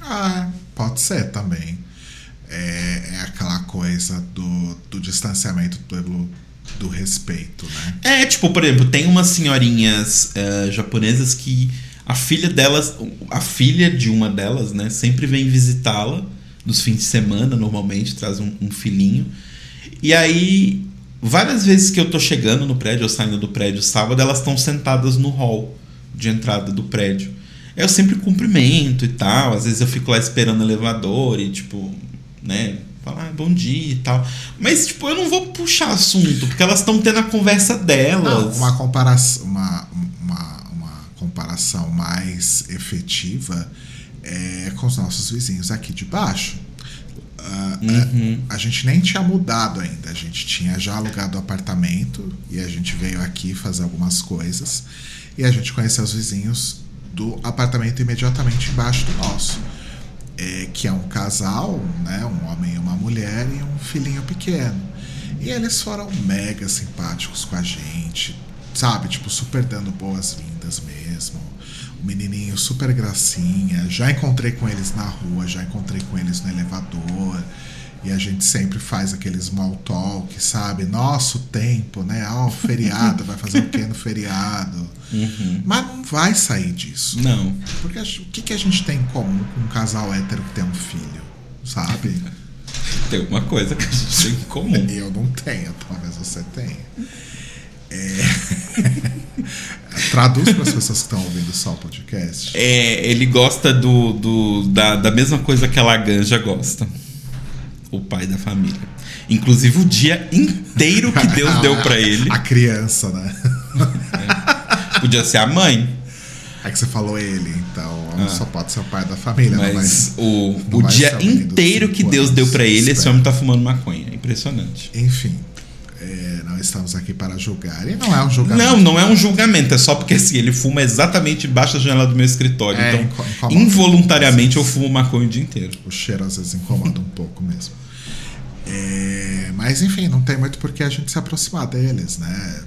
Speaker 2: Ah, pode ser também. É, é aquela coisa do, do distanciamento pelo, do respeito, né?
Speaker 1: É, tipo, por exemplo, tem umas senhorinhas eh, japonesas que a filha delas, a filha de uma delas, né, sempre vem visitá-la nos fins de semana, normalmente, traz um, um filhinho. E aí, várias vezes que eu tô chegando no prédio, ou saindo do prédio sábado, elas estão sentadas no hall de entrada do prédio. Eu sempre cumprimento e tal, às vezes eu fico lá esperando o elevador e, tipo, né, falar ah, bom dia e tal. Mas, tipo, eu não vou puxar assunto, porque elas estão tendo a conversa delas.
Speaker 2: Não, uma comparação, uma, uma, uma comparação mais efetiva é com os nossos vizinhos aqui de baixo. Ah,
Speaker 1: Uhum.
Speaker 2: a, a gente nem tinha mudado ainda, a gente tinha já alugado o apartamento e a gente veio aqui fazer algumas coisas e a gente conheceu os vizinhos do apartamento imediatamente embaixo do nosso. é, que é um casal, né, um homem e uma mulher e um filhinho pequeno. E eles foram mega simpáticos com a gente, sabe? Tipo, super dando boas-vindas mesmo. Menininho super gracinha. Já encontrei com eles na rua, já encontrei com eles no elevador. E a gente sempre faz aquele small talk, sabe? Nosso tempo, né? Ah, o feriado, vai fazer o quê no feriado?
Speaker 1: Uhum.
Speaker 2: Mas não vai sair disso.
Speaker 1: Não.
Speaker 2: Porque o que, que a gente tem em comum com um casal hétero que tem um filho? Sabe?
Speaker 1: Tem uma coisa que a gente tem em comum.
Speaker 2: Eu não tenho, talvez você tenha. É... Traduz para as pessoas que estão ouvindo só o podcast.
Speaker 1: É, ele gosta do, do da, da mesma coisa que a Laganja gosta. O pai da família. Inclusive o dia inteiro que Deus deu para ele.
Speaker 2: A criança, né?
Speaker 1: É. Podia ser a mãe.
Speaker 2: É que você falou ele, então ah. só pode ser o pai da família.
Speaker 1: Mas o, o dia inteiro que Deus deu para ele, esse homem tá fumando maconha. Impressionante.
Speaker 2: Enfim, é, estamos aqui para julgar. E não é um julgamento.
Speaker 1: Não, não é um julgamento. É só porque assim, ele fuma exatamente embaixo da janela do meu escritório. É, então, incomoda, involuntariamente, eu fumo maconha o dia inteiro.
Speaker 2: O cheiro às vezes incomoda um pouco mesmo. É, mas enfim, não tem muito por que a gente se aproximar deles, né?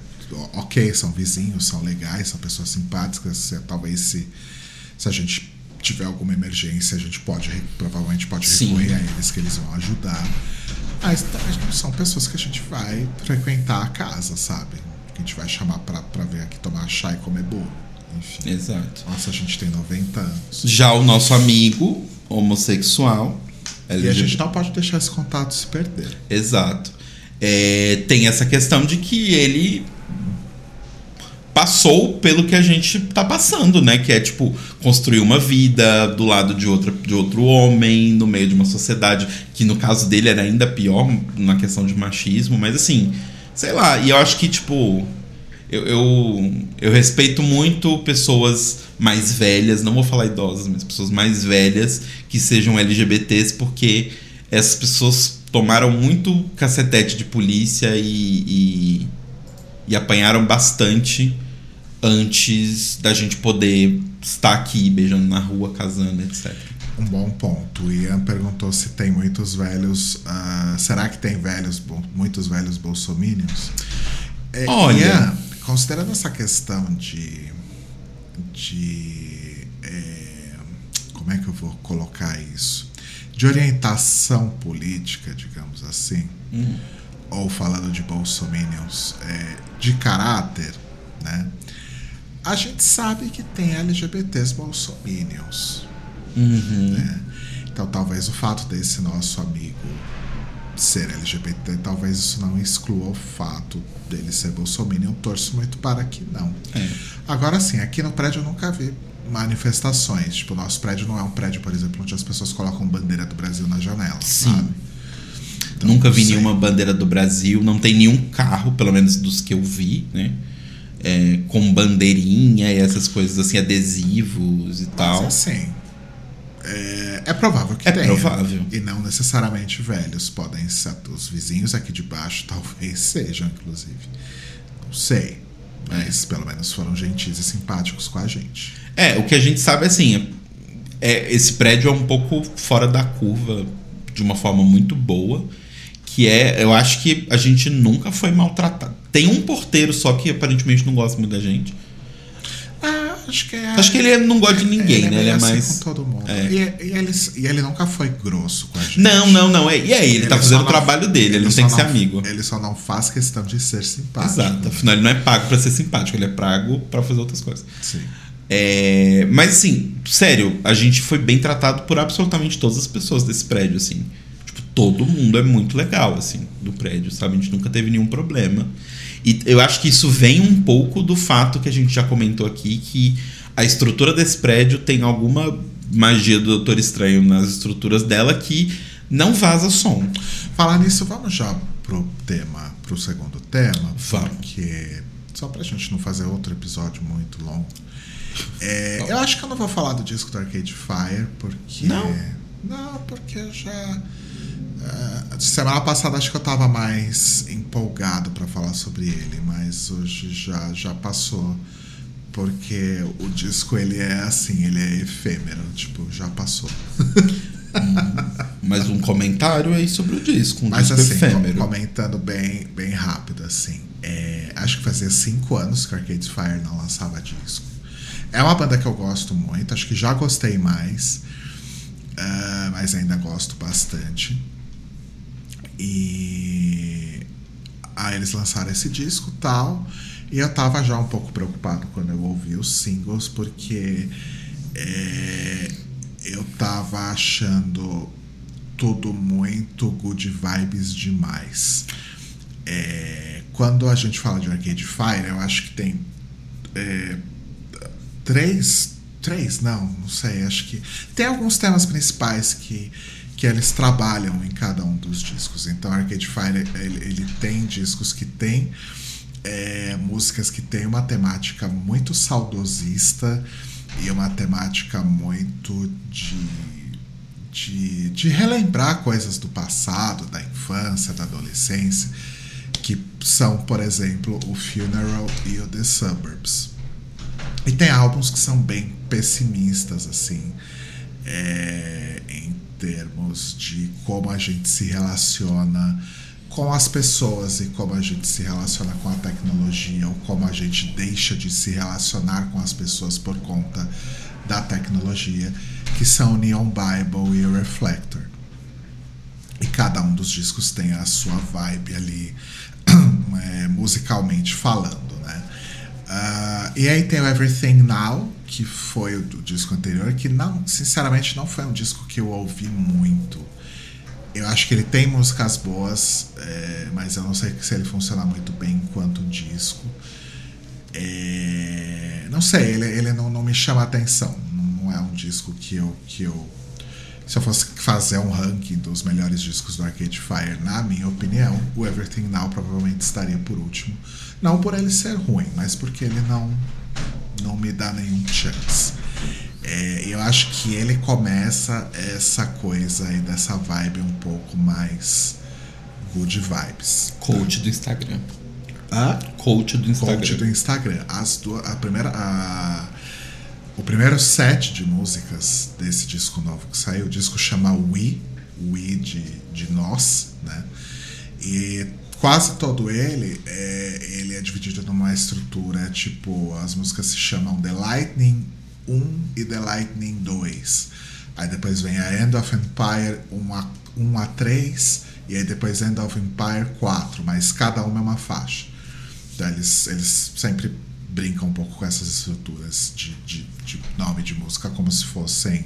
Speaker 2: Ok, são vizinhos, são legais, são pessoas simpáticas. Talvez se, se a gente tiver alguma emergência, a gente pode, provavelmente pode recorrer Sim. a eles, que eles vão ajudar. Mas são pessoas que a gente vai frequentar a casa, sabe? Que a gente vai chamar pra, pra vir aqui tomar chá e comer bolo. Enfim.
Speaker 1: Exato.
Speaker 2: Nossa, a gente tem 90 anos.
Speaker 1: Já o nosso amigo homossexual.
Speaker 2: LGBT. E a gente não pode deixar esse contato se perder.
Speaker 1: Exato. É, tem essa questão de que ele passou pelo que a gente tá passando, né? Que é tipo construir uma vida do lado de, outra, de outro homem, no meio de uma sociedade que no caso dele era ainda pior na questão de machismo, mas assim, sei lá, e eu acho que tipo eu, eu, eu respeito muito pessoas mais velhas, não vou falar idosas, mas pessoas mais velhas que sejam LGBTs, porque essas pessoas tomaram muito cacetete de polícia e, e, e apanharam bastante antes da gente poder estar aqui beijando na rua, casando, etc.
Speaker 2: Um bom ponto. O Ian perguntou se tem muitos velhos. Uh, será que tem velhos, muitos velhos bolsomínios?
Speaker 1: É, Olha.
Speaker 2: Ian, considerando essa questão de. de é, como é que eu vou colocar isso? De orientação política, digamos assim,
Speaker 1: hum.
Speaker 2: ou falando de bolsominions, é, de caráter, né? A gente sabe que tem LGBTs bolsominions.
Speaker 1: Uhum.
Speaker 2: Né? Então talvez o fato desse nosso amigo ser LGBT, talvez isso não exclua o fato dele ser bolsominion. Torço muito para que não.
Speaker 1: É.
Speaker 2: Agora sim, aqui no prédio eu nunca vi manifestações. Tipo, o nosso prédio não é um prédio, por exemplo, onde as pessoas colocam bandeira do Brasil na janela,
Speaker 1: sim.
Speaker 2: sabe?
Speaker 1: Então, Nunca vi sei. nenhuma bandeira do Brasil, não tem nenhum carro, pelo menos dos que eu vi, né? É, com bandeirinha e essas coisas assim, adesivos e Mas, tal.
Speaker 2: Assim, é, é provável que
Speaker 1: é
Speaker 2: tenha.
Speaker 1: provável.
Speaker 2: E não necessariamente velhos. Podem ser os vizinhos aqui de baixo, talvez sejam, inclusive. Não sei. Mas é. pelo menos foram gentis e simpáticos com a gente.
Speaker 1: É, o que a gente sabe assim, é, esse prédio é um pouco fora da curva de uma forma muito boa que é, eu acho que a gente nunca foi maltratado. Tem um porteiro só que aparentemente não gosta muito da gente.
Speaker 2: Ah, acho que é.
Speaker 1: Acho que ele não gosta de ninguém,
Speaker 2: ele
Speaker 1: né?
Speaker 2: Ele é
Speaker 1: assim
Speaker 2: mais. com todo mundo.
Speaker 1: É.
Speaker 2: E, e, ele, e ele nunca foi grosso com a gente.
Speaker 1: Não, não, não. É, e aí, ele, ele tá fazendo o trabalho dele, ele, ele não tem que ser amigo.
Speaker 2: Ele só não faz questão de ser simpático.
Speaker 1: Exato. Afinal, ele não é pago para ser simpático, ele é pago para fazer outras coisas.
Speaker 2: Sim.
Speaker 1: É, mas assim, sério, a gente foi bem tratado por absolutamente todas as pessoas desse prédio, assim todo mundo é muito legal, assim, do prédio, sabe? A gente nunca teve nenhum problema. E eu acho que isso vem um pouco do fato que a gente já comentou aqui, que a estrutura desse prédio tem alguma magia do Doutor Estranho nas estruturas dela que não vaza som.
Speaker 2: Falar nisso, vamos já pro tema, pro segundo tema,
Speaker 1: vamos.
Speaker 2: porque só pra gente não fazer outro episódio muito longo. É, eu acho que eu não vou falar do disco do Arcade Fire, porque.
Speaker 1: Não.
Speaker 2: Não, porque já Uh, semana passada acho que eu estava mais empolgado para falar sobre ele, mas hoje já, já passou. Porque o disco ele é assim, ele é efêmero, tipo, já passou.
Speaker 1: hum, mas um comentário aí sobre o disco, um
Speaker 2: mas
Speaker 1: disco
Speaker 2: assim,
Speaker 1: efêmero.
Speaker 2: comentando bem, bem rápido, assim. É, acho que fazia cinco anos que Arcade Fire não lançava disco. É uma banda que eu gosto muito, acho que já gostei mais, uh, mas ainda gosto bastante. E aí eles lançaram esse disco tal. E eu tava já um pouco preocupado quando eu ouvi os singles, porque é, eu tava achando tudo muito good vibes demais. É, quando a gente fala de Arcade Fire, eu acho que tem é, três, três, não, não sei, acho que tem alguns temas principais que que eles trabalham em cada um dos discos. Então, Arcade Fire ele, ele tem discos que tem é, músicas que tem uma temática muito saudosista e uma temática muito de, de, de relembrar coisas do passado, da infância, da adolescência, que são, por exemplo, o Funeral e o The Suburbs. E tem álbuns que são bem pessimistas, assim. É, termos de como a gente se relaciona com as pessoas e como a gente se relaciona com a tecnologia ou como a gente deixa de se relacionar com as pessoas por conta da tecnologia, que são Neon Bible e Reflector. E cada um dos discos tem a sua vibe ali, é, musicalmente falando, né? Uh, e aí tem o Everything Now, que foi o do disco anterior, que não, sinceramente, não foi um disco que eu ouvi muito. Eu acho que ele tem músicas boas, é, mas eu não sei se ele funciona muito bem enquanto disco. É, não sei, ele, ele não, não me chama atenção. Não é um disco que eu, que eu. Se eu fosse fazer um ranking dos melhores discos do Arcade Fire, na minha opinião, o Everything Now provavelmente estaria por último. Não por ele ser ruim, mas porque ele não, não me dá nenhum chance. É, eu acho que ele começa essa coisa aí dessa vibe um pouco mais good vibes.
Speaker 1: Coach do Instagram.
Speaker 2: Hã?
Speaker 1: Coach do Instagram.
Speaker 2: Coach do Instagram. As duas, a primeira, a, o primeiro set de músicas desse disco novo que saiu, o disco chama We, We de, de nós, né? E quase todo ele é, ele é dividido numa estrutura tipo as músicas se chamam The Lightning 1 e The Lightning 2 aí depois vem a End of Empire 1 a, 1 a 3 e aí depois End of Empire 4 mas cada uma é uma faixa então eles, eles sempre brincam um pouco com essas estruturas de, de, de nome de música como se fossem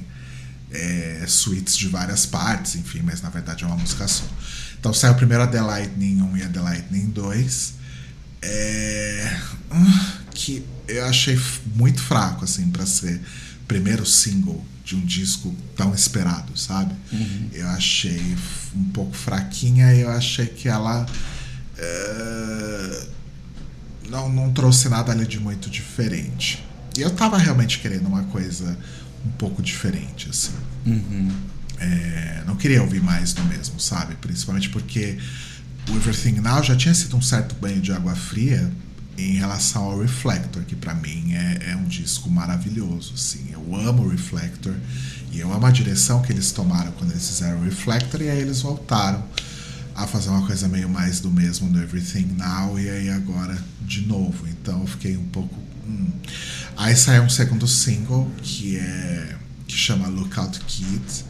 Speaker 2: é, suítes de várias partes, enfim, mas na verdade é uma música só. Então saiu primeiro a The Lightning 1 e a The Lightning 2. É, que eu achei muito fraco, assim, para ser primeiro single de um disco tão esperado, sabe?
Speaker 1: Uhum.
Speaker 2: Eu achei um pouco fraquinha e eu achei que ela é, não, não trouxe nada ali de muito diferente. E eu tava realmente querendo uma coisa um pouco diferente, assim.
Speaker 1: Uhum.
Speaker 2: É, não queria ouvir mais do mesmo, sabe? Principalmente porque o Everything Now já tinha sido um certo banho de água fria em relação ao Reflector, que para mim é, é, um disco maravilhoso, assim. Eu amo o Reflector e eu amo a direção que eles tomaram quando eles fizeram o Reflector e aí eles voltaram a fazer uma coisa meio mais do mesmo no Everything Now e aí agora de novo. Então eu fiquei um pouco. Hum. Aí saiu um segundo single que é que chama Lookout Kid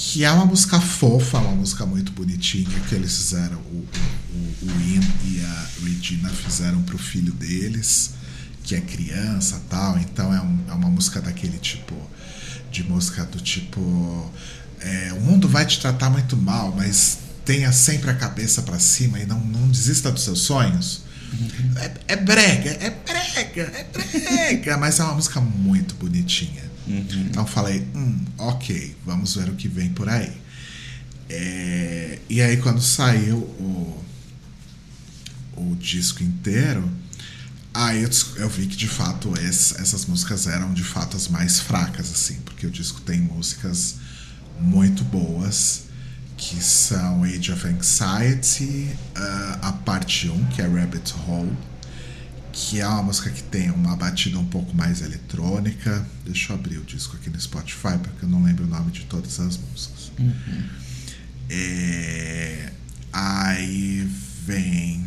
Speaker 2: que é uma música fofa, uma música muito bonitinha que eles fizeram, o, o, o Ian e a Regina fizeram pro filho deles, que é criança tal, então é, um, é uma música daquele tipo, de música do tipo, é, o mundo vai te tratar muito mal, mas tenha sempre a cabeça para cima e não, não desista dos seus sonhos. Uhum. É, é brega, é brega, é brega, mas é uma música muito bonitinha.
Speaker 1: Uhum.
Speaker 2: Então falei, hum, ok, vamos ver o que vem por aí. É, e aí quando saiu o, o disco inteiro, aí eu, eu vi que de fato essas músicas eram de fato as mais fracas, assim, porque o disco tem músicas muito boas, que são Age of Anxiety, uh, a parte 1, que é Rabbit Hole, que é uma música que tem uma batida um pouco mais eletrônica. Deixa eu abrir o disco aqui no Spotify, porque eu não lembro o nome de todas as músicas.
Speaker 1: Uhum.
Speaker 2: É, aí vem.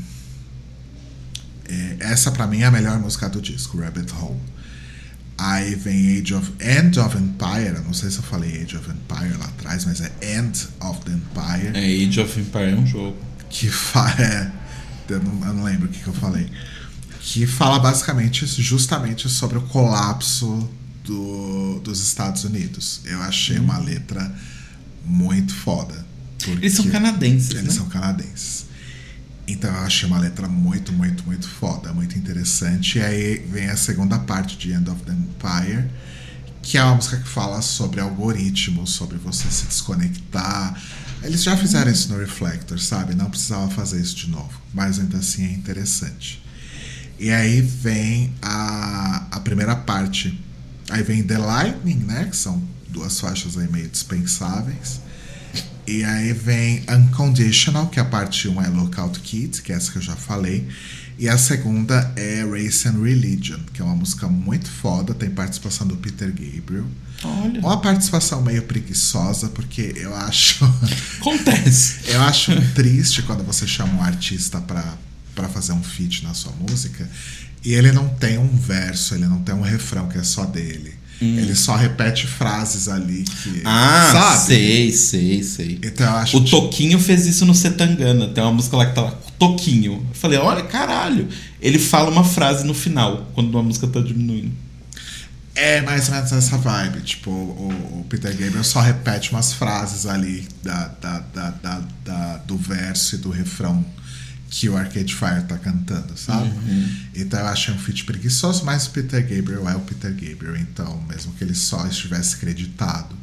Speaker 2: É, essa para mim é a melhor música do disco, Rabbit Hole. Aí vem Age of End of Empire. Não sei se eu falei Age of Empire lá atrás, mas é End of the Empire.
Speaker 1: É, Age of Empire é um jogo.
Speaker 2: Que fa é, eu, não, eu não lembro o que, que eu falei que fala basicamente justamente sobre o colapso do, dos Estados Unidos. Eu achei uma letra muito foda.
Speaker 1: Eles são canadenses.
Speaker 2: Eles
Speaker 1: né?
Speaker 2: são canadenses. Então eu achei uma letra muito, muito, muito foda, muito interessante. E aí vem a segunda parte de End of the Empire, que é uma música que fala sobre algoritmos, sobre você se desconectar. Eles já fizeram isso no Reflector, sabe? Não precisava fazer isso de novo, mas ainda assim é interessante. E aí vem a, a primeira parte. Aí vem The Lightning, né? Que são duas faixas aí meio dispensáveis. E aí vem Unconditional, que a parte 1 é Lookout Kids, que é essa que eu já falei. E a segunda é Race and Religion, que é uma música muito foda, tem participação do Peter Gabriel.
Speaker 1: Olha.
Speaker 2: Uma participação meio preguiçosa, porque eu acho.
Speaker 1: Acontece.
Speaker 2: eu acho triste quando você chama um artista pra, pra fazer um feat na sua música e ele não tem um verso, ele não tem um refrão que é só dele. Ele só repete frases ali que.
Speaker 1: Ah,
Speaker 2: sabe?
Speaker 1: sei, sei, sei.
Speaker 2: Então eu acho
Speaker 1: O Toquinho fez isso no Setangana. Tem uma música lá que tá lá, Toquinho. Eu falei, olha, caralho. Ele fala uma frase no final, quando uma música tá diminuindo.
Speaker 2: É mais ou menos essa vibe. Tipo, o, o Peter Gabriel só repete umas frases ali da, da, da- da- do verso e do refrão que o Arcade Fire tá cantando, sabe? Então eu achei um feat preguiçoso, mas o Peter Gabriel é o Peter Gabriel. Então, mesmo que ele só estivesse creditado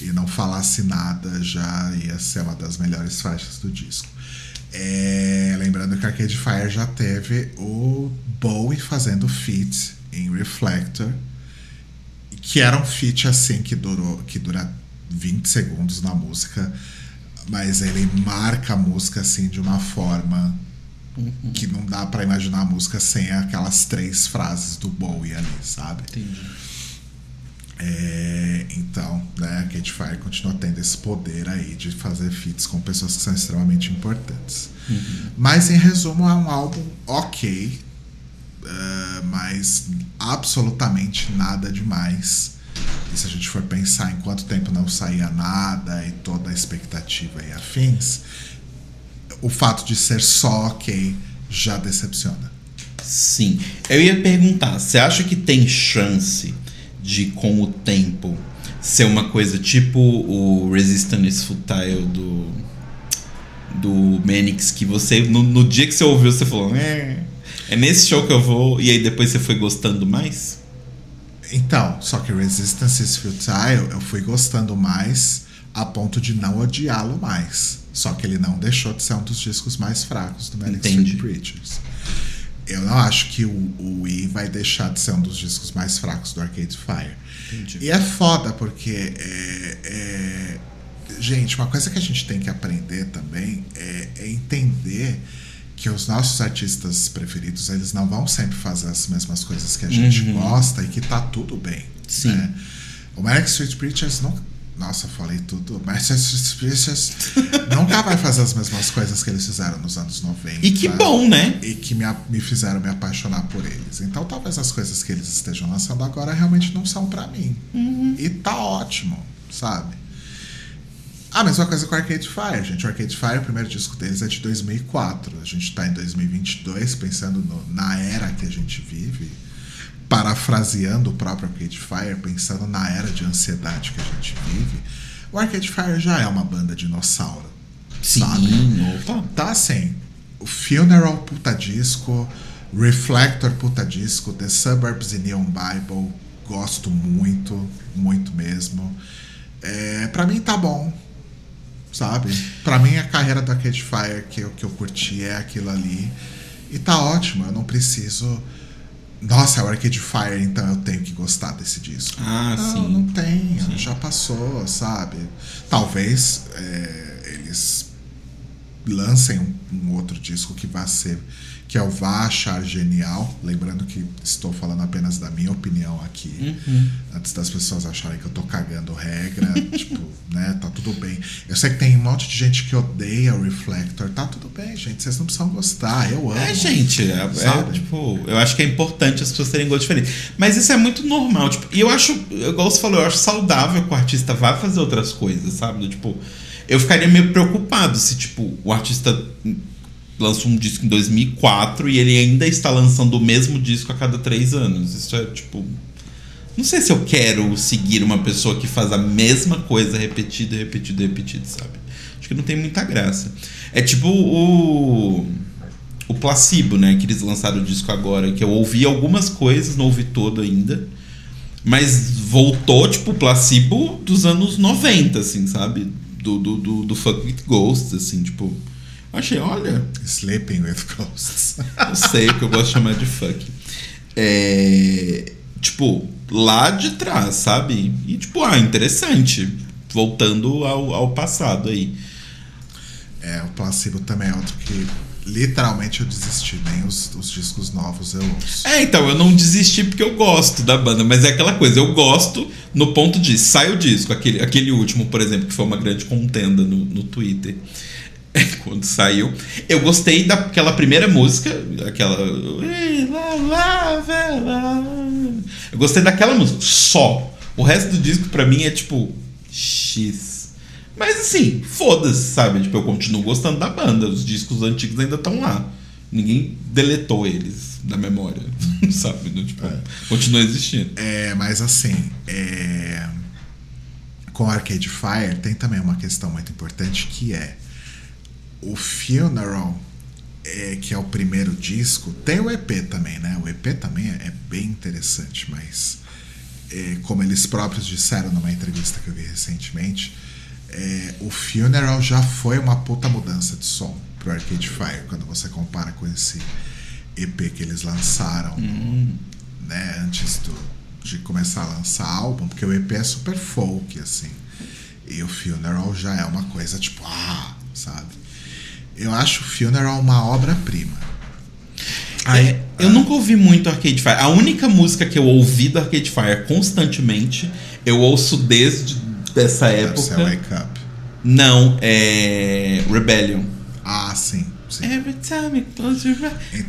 Speaker 2: e não falasse nada, já ia ser uma das melhores faixas do disco. É, lembrando que Arcade Fire já teve o Bowie fazendo feat em Reflector que era um feat assim que durou que dura 20 segundos na música mas ele marca a música assim de uma forma que não dá pra imaginar a música sem aquelas três frases do Bowie ali, sabe?
Speaker 1: Entendi.
Speaker 2: É, então, né, a Kate Fire continua tendo esse poder aí de fazer feats com pessoas que são extremamente importantes. Mas em resumo, é um álbum ok, eh, mas absolutamente nada demais. E se a gente for pensar em quanto tempo não saía nada e toda a expectativa e afins, o fato de ser só ok já decepciona.
Speaker 1: Sim. Eu ia perguntar, você acha que tem chance de, com o tempo, ser uma coisa tipo o Resistance Futile do, do Manix, que você, no, no dia que você ouviu, você falou, é, é nesse show que eu vou, e aí depois você foi gostando mais?
Speaker 2: Então, só que Resistance is Futile eu fui gostando mais a ponto de não odiá-lo mais. Só que ele não deixou de ser um dos discos mais fracos do Manic
Speaker 1: Entendi.
Speaker 2: Street Preachers. Eu não acho que o, o Wii vai deixar de ser um dos discos mais fracos do Arcade Fire.
Speaker 1: Entendi.
Speaker 2: E é foda, porque. é- é- gente, uma coisa que a gente tem que aprender também é, é entender que os nossos artistas preferidos eles não vão sempre fazer as mesmas coisas que a gente
Speaker 1: Uhum.
Speaker 2: gosta e que tá tudo bem.
Speaker 1: Sim.
Speaker 2: né? O Manic Street Preachers não. Nossa, falei tudo. Manic Street Preachers nunca vai fazer as mesmas coisas que eles fizeram nos anos 90.
Speaker 1: E que bom, né?
Speaker 2: E que me, me fizeram me apaixonar por eles. Então talvez as coisas que eles estejam lançando agora realmente não são pra mim. E tá ótimo, sabe? A mesma coisa com o Arcade Fire, gente. O Arcade Fire, o primeiro disco deles é de 2004. A gente tá em 2022, pensando no- na era que a gente vive, parafraseando o próprio Arcade Fire, pensando na era de ansiedade que a gente vive. O Arcade Fire já é uma banda dinossauro.
Speaker 1: Sim,
Speaker 2: Sabe?
Speaker 1: opa.
Speaker 2: Tá assim. O Funeral, puta disco. Reflector, puta disco. The Suburbs e Neon Bible, gosto muito, muito mesmo. É, pra mim tá bom, sabe? Pra mim a carreira do Arcade Fire que eu, que eu curti é aquilo ali. E tá ótimo, eu não preciso. Nossa, é o Arcade Fire, então eu tenho que gostar desse disco.
Speaker 1: Ah,
Speaker 2: não,
Speaker 1: sim.
Speaker 2: não tenho, já passou, sabe? Talvez é, eles lancem um, um outro disco que vá ser que eu vá achar genial, lembrando que estou falando apenas da minha opinião aqui,
Speaker 1: Uhum.
Speaker 2: antes das pessoas acharem que eu tô cagando regra, tipo, né, tá tudo bem. Eu sei que tem um monte de gente que odeia o Reflector, tá tudo bem, gente, vocês não precisam gostar, eu amo.
Speaker 1: É, gente, é, é, tipo, eu acho que é importante as pessoas terem gosto diferente. Mas isso é muito normal, tipo, e eu acho, igual você falou, eu acho saudável que o artista vá fazer outras coisas, sabe? Tipo, eu ficaria meio preocupado se, tipo, o artista lançou um disco em 2004 e ele ainda está lançando o mesmo disco a cada três anos. Isso é, tipo, Não sei se eu quero seguir uma pessoa que faz a mesma coisa repetida, repetida, repetida, sabe? Acho que não tem muita graça. É tipo o. O Placebo, né? Que eles lançaram o disco agora. Que eu ouvi algumas coisas, não ouvi todo ainda. Mas voltou, tipo, o Placebo dos anos 90, assim, sabe? Do, do, do, do Fuck with Ghosts, assim, tipo. Achei, olha.
Speaker 2: Sleeping with Ghosts.
Speaker 1: Eu sei que eu gosto de chamar de fuck. É, tipo, lá de trás, sabe? E tipo, ah, interessante. Voltando ao, ao passado aí.
Speaker 2: É, o Placebo também é outro que literalmente eu desisti. Nem os, os discos novos eu ouço.
Speaker 1: É, então, eu não desisti porque eu gosto da banda, mas é aquela coisa, eu gosto no ponto de sai o disco, aquele, aquele último, por exemplo, que foi uma grande contenda no, no Twitter. Quando saiu. Eu gostei daquela primeira música, aquela. Eu gostei daquela música, só. O resto do disco pra mim é tipo. X. Mas assim, foda-se, sabe? Tipo, eu continuo gostando da banda. Os discos antigos ainda estão lá. Ninguém deletou eles da memória, sabe? Tipo, é. continua existindo.
Speaker 2: É, mas assim, é... com Arcade Fire tem também uma questão muito importante que é o Funeral, é, que é o primeiro disco, tem o EP também, né? O EP também é, é bem interessante, mas é, como eles próprios disseram numa entrevista que eu vi recentemente, é, o Funeral já foi uma puta mudança de som pro Arcade Fire quando você compara com esse EP que eles lançaram
Speaker 1: Hum.
Speaker 2: né, antes do, de começar a lançar álbum, porque o EP é super folk, assim. E o Funeral já é uma coisa tipo, ah, sabe? Eu acho o Funeral uma obra-prima.
Speaker 1: É, eu nunca ouvi muito Arcade Fire. A única música que eu ouvi do Arcade Fire constantemente, eu ouço desde dessa
Speaker 2: Deve
Speaker 1: época.
Speaker 2: Wake Up.
Speaker 1: Não, é Rebellion.
Speaker 2: Ah, sim, sim.
Speaker 1: Every time you close your eyes.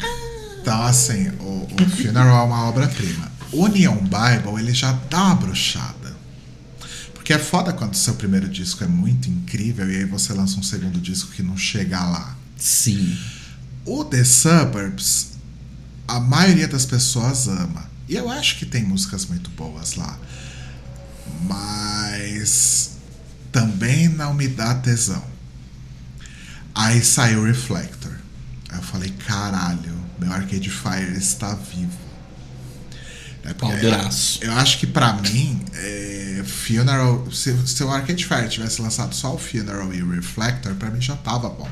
Speaker 2: Então, assim, o, o Funeral é uma obra-prima. O Neon Bible, ele já dá uma bruxada. Porque é foda quando o seu primeiro disco é muito incrível e aí você lança um segundo disco que não chega lá.
Speaker 1: Sim.
Speaker 2: O The Suburbs, a maioria das pessoas ama. E eu acho que tem músicas muito boas lá. Mas também não me dá tesão. Aí saiu Reflector. Aí eu falei, caralho, meu Arcade Fire está vivo. É porque
Speaker 1: Paldeiraço.
Speaker 2: eu acho que pra mim, é, Funeral. Se, se o Arcade Fire tivesse lançado só o Funeral e o Reflector, pra mim já tava bom.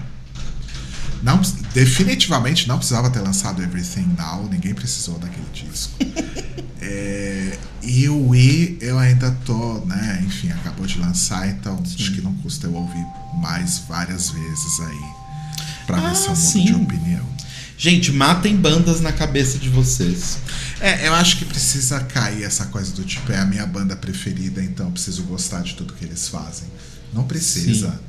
Speaker 2: Não, definitivamente não precisava ter lançado Everything Now, ninguém precisou daquele disco. É, e o Wii eu ainda tô, né? Enfim, acabou de lançar, então acho que não custa eu ouvir mais várias vezes aí. Pra
Speaker 1: Ah,
Speaker 2: ver se eu mudo
Speaker 1: sim.
Speaker 2: de opinião.
Speaker 1: Gente, matem bandas na cabeça de vocês.
Speaker 2: É, eu acho que precisa cair essa coisa do tipo, é a minha banda preferida, então eu preciso gostar de tudo que eles fazem. Não precisa.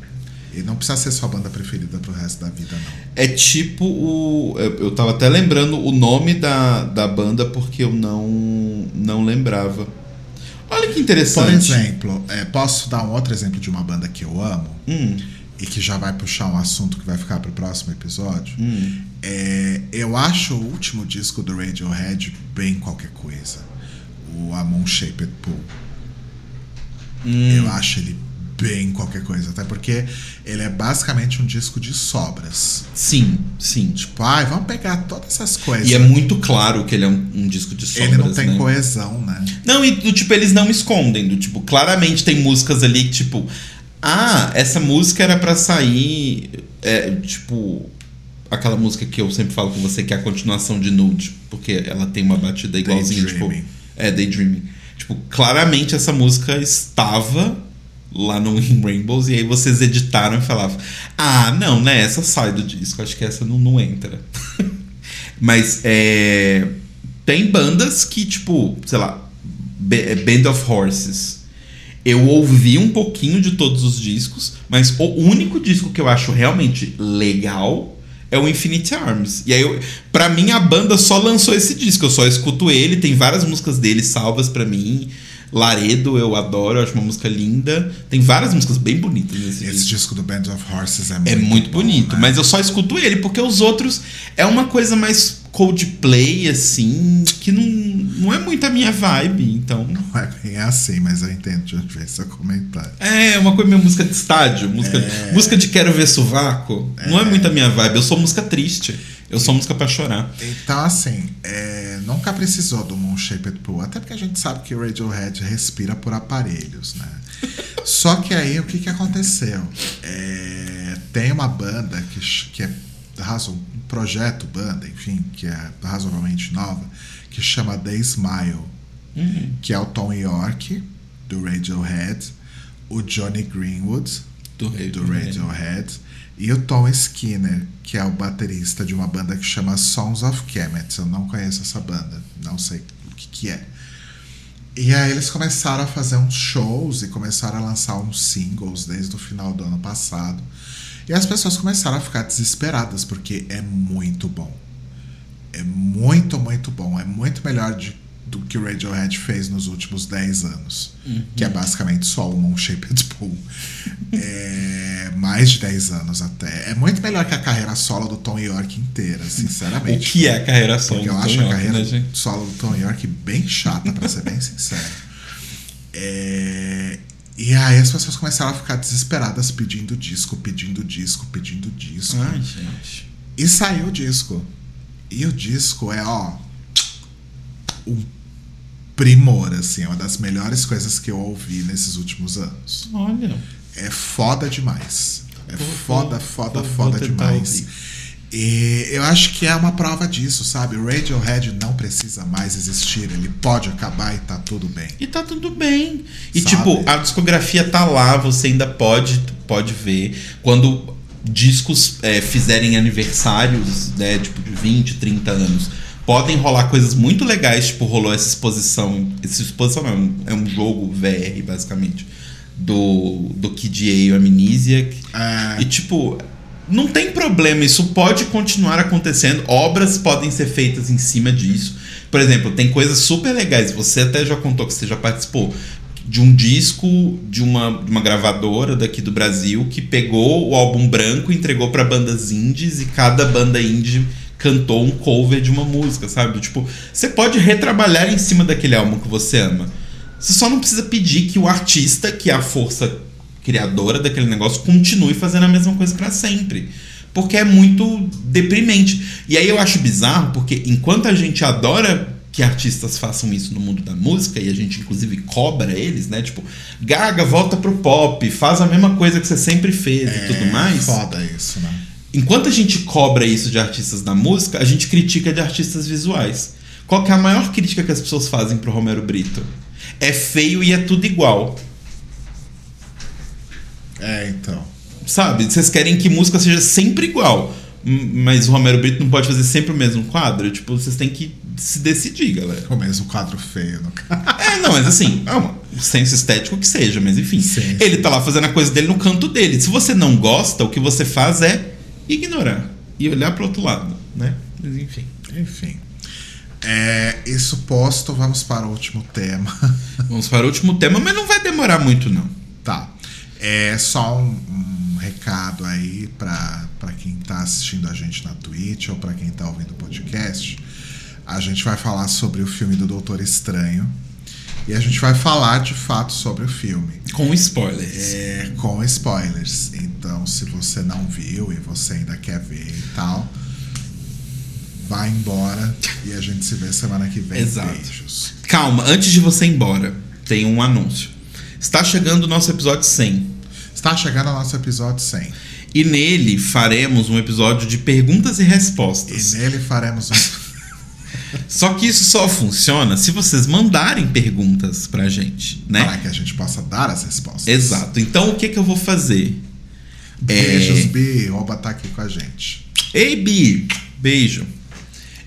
Speaker 2: E não precisa ser sua banda preferida pro resto da vida, não.
Speaker 1: É tipo o. Eu tava até lembrando o nome da, da banda porque eu não, não lembrava. Olha que
Speaker 2: Por
Speaker 1: interessante.
Speaker 2: exemplo, é, posso dar um outro exemplo de uma banda que eu amo
Speaker 1: Hum,
Speaker 2: e que já vai puxar um assunto que vai ficar pro próximo episódio?
Speaker 1: hum.
Speaker 2: É, eu acho o último disco do Radiohead bem qualquer coisa. O Amon Shaped Pool.
Speaker 1: Hum.
Speaker 2: Eu acho ele bem qualquer coisa. Até porque ele é basicamente um disco de sobras.
Speaker 1: Sim, sim.
Speaker 2: Tipo, ai, vamos pegar todas essas coisas.
Speaker 1: E é muito claro que ele é um, um disco de sobras,
Speaker 2: Ele não tem
Speaker 1: né?
Speaker 2: coesão, né?
Speaker 1: Não, e do tipo, eles não escondem. Do tipo, claramente tem músicas ali que, tipo, ah, essa música era pra sair. é, tipo, aquela música que eu sempre falo com você, que é a continuação de Nude, porque ela tem uma batida igualzinha, tipo. É, Daydreaming. Tipo, claramente essa música estava lá no In Rainbows, e aí vocês editaram e falavam: Ah, não, né? Essa sai do disco, acho que essa não, não entra. Mas é, tem bandas que, tipo, sei lá, Ba- Band of Horses. Eu ouvi um pouquinho de todos os discos, mas o único disco que eu acho realmente legal é o Infinite Arms. E aí, eu, pra mim, a banda só lançou esse disco. Eu só escuto ele, tem várias músicas dele salvas pra mim. Laredo, eu adoro, eu acho uma música linda. Tem várias músicas bem bonitas nesse
Speaker 2: Esse
Speaker 1: disco.
Speaker 2: disco do Band of Horses é muito,
Speaker 1: É muito
Speaker 2: bom,
Speaker 1: bonito,
Speaker 2: né?
Speaker 1: mas eu só escuto ele porque os outros é uma coisa mais Coldplay, assim, que não, não é muito a minha vibe, então.
Speaker 2: Não é bem assim, mas eu entendo de onde vem seu comentário.
Speaker 1: É, uma coisa meio música de estádio, música,
Speaker 2: É.
Speaker 1: música de quero ver sovaco. Não é muito a minha vibe. Eu sou música triste. Eu sou música pra chorar.
Speaker 2: Então, assim, é, nunca precisou do Moon Shaped Pool, até porque a gente sabe que o Radiohead respira por aparelhos, né? Só que aí o que, que aconteceu? É, tem uma banda que, que é um projeto banda, enfim, que é razoavelmente nova, que chama The Smile, que é o Tom York, do Radiohead, o Johnny Greenwood,
Speaker 1: Do
Speaker 2: do
Speaker 1: Radiohead.
Speaker 2: Radiohead, e o Tom Skinner, que é o baterista de uma banda que chama Sons of Kemet. Eu não conheço essa banda, não sei o que, que é. E aí eles começaram a fazer uns shows e começaram a lançar uns singles desde o final do ano passado. E as pessoas começaram a ficar desesperadas, porque é muito bom. É muito, muito bom. É muito melhor de- do que o Radiohead fez nos últimos 10 anos. Que é basicamente só o Moon Shaped Pool. É, mais de 10 anos até. É muito melhor que a carreira solo do Tom York inteira,
Speaker 1: O
Speaker 2: sinceramente.
Speaker 1: que é a carreira solo
Speaker 2: Porque eu acho
Speaker 1: Tom
Speaker 2: a
Speaker 1: York,
Speaker 2: carreira
Speaker 1: né,
Speaker 2: solo do Tom York bem chata, pra ser bem sincero. É, e aí as pessoas começaram a ficar desesperadas pedindo disco, pedindo disco, pedindo disco.
Speaker 1: Ai, gente.
Speaker 2: E saiu o disco. E o disco é, ó, um primor, assim, é uma das melhores coisas que eu ouvi nesses últimos anos.
Speaker 1: Olha.
Speaker 2: É foda demais. É
Speaker 1: Vou-
Speaker 2: foda, foda,
Speaker 1: vou-
Speaker 2: foda
Speaker 1: vou
Speaker 2: demais.
Speaker 1: ouvir.
Speaker 2: E eu acho que é uma prova disso, sabe? O Radiohead não precisa mais existir, ele pode acabar e tá tudo bem.
Speaker 1: E tá tudo bem. E
Speaker 2: Sabe?
Speaker 1: tipo, a discografia tá lá, você ainda pode, pode ver. Quando discos é, fizerem aniversários, né, tipo de 20, 30 anos, podem rolar coisas muito legais, tipo, rolou essa exposição. Essa exposição não, é um- é jogo VR, basicamente. Do, do Kid A e o Amnesiac.
Speaker 2: É,
Speaker 1: E tipo, não tem problema, isso pode continuar acontecendo. Obras podem ser feitas em cima disso. Por exemplo, tem coisas super legais. Você até já contou que você já participou de um disco de uma, de uma gravadora daqui do Brasil que pegou o álbum branco entregou para bandas indies e cada banda indie cantou um cover de uma música, sabe? Tipo, você pode retrabalhar em cima daquele álbum que você ama. Você só não precisa pedir que o artista, que é a força criadora daquele negócio, continue fazendo a mesma coisa pra sempre. Porque é muito deprimente. E aí eu acho bizarro, porque enquanto a gente adora que artistas façam isso no mundo da música, e a gente inclusive cobra eles, né? Tipo, Gaga, volta pro pop, faz a mesma coisa que você sempre fez e tudo mais.
Speaker 2: foda isso, né?
Speaker 1: Enquanto a gente cobra isso de artistas da música, a gente critica de artistas visuais. Qual que é a maior crítica que as pessoas fazem pro Romero Brito? É feio e é tudo igual.
Speaker 2: É, então.
Speaker 1: Sabe? Vocês querem que música seja sempre igual. Mas o Romero Brito não pode fazer sempre o mesmo quadro. Tipo, vocês têm que se decidir, galera.
Speaker 2: O mesmo quadro feio, no caso.
Speaker 1: É, não, mas assim, é um senso estético que seja, mas enfim.
Speaker 2: Sim,
Speaker 1: ele tá lá fazendo a coisa dele no canto dele. Se você não gosta, o que você faz é ignorar e olhar pro outro lado, né? Mas enfim.
Speaker 2: Enfim. É, isso posto, vamos para o último tema.
Speaker 1: Vamos para o último tema, mas não vai demorar muito, não.
Speaker 2: Tá. É só um, um recado aí pra pra quem tá assistindo a gente na Twitch ou pra quem tá ouvindo o podcast. A gente vai falar sobre o filme do Doutor Estranho. E a gente vai falar de fato sobre o filme.
Speaker 1: Com spoilers.
Speaker 2: É, com spoilers. Então, se você não viu e você ainda quer ver e tal, vai embora e a gente se vê semana que vem.
Speaker 1: Exato.
Speaker 2: Beijos.
Speaker 1: Calma, antes de você ir embora, tem um anúncio. Está chegando o nosso episódio 100.
Speaker 2: Está chegando o nosso episódio 100.
Speaker 1: E nele faremos um episódio de perguntas e
Speaker 2: E
Speaker 1: respostas.
Speaker 2: nele faremos um.
Speaker 1: Só que isso só funciona se vocês mandarem perguntas pra gente, né?
Speaker 2: Para que a gente possa dar as respostas.
Speaker 1: Exato. Então o que, que eu vou fazer?
Speaker 2: Beijos,
Speaker 1: É.
Speaker 2: Bi. Oba tá aqui com a gente.
Speaker 1: Ei, Bi, beijo.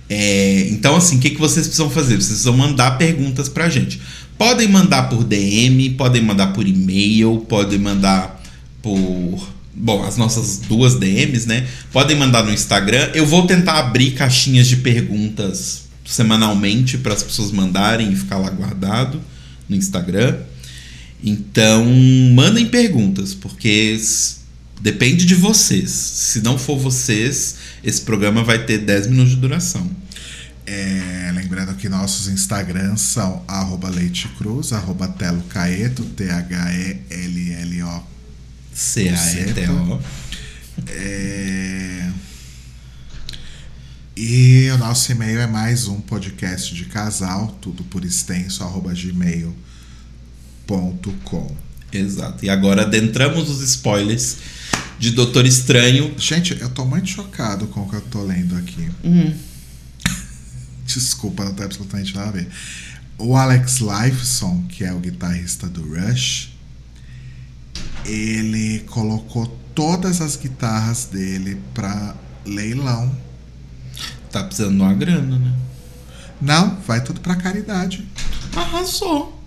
Speaker 1: É, então, assim, o que, que vocês precisam fazer? Vocês precisam mandar perguntas pra gente. Podem mandar por DM, podem mandar por e-mail, podem mandar por. Bom, as nossas duas DMs, né? Podem mandar no Instagram. Eu vou tentar abrir caixinhas de perguntas semanalmente para as pessoas mandarem e ficar lá guardado no Instagram. Então, mandem perguntas, porque depende de vocês. Se não for vocês, esse programa vai ter 10 minutos de duração.
Speaker 2: É, lembrando que nossos Instagrams são arroba Leite Cruz, arroba Telo Caeto, T-H-E-L-L-O.
Speaker 1: C-A-E-T-O.
Speaker 2: É... E o nosso e-mail é mais um podcast de casal, tudo por extenso, arroba gmail.com.
Speaker 1: Exato. E agora adentramos os spoilers de Doutor Estranho.
Speaker 2: Gente, eu tô muito chocado com o que eu tô lendo aqui.
Speaker 1: Hum.
Speaker 2: Desculpa, não tem absolutamente nada a ver. O Alex Lifeson, que é o guitarrista do Rush, ele colocou todas as guitarras dele pra leilão.
Speaker 1: Tá precisando de uma grana, né?
Speaker 2: Não, vai tudo pra caridade.
Speaker 1: Arrasou.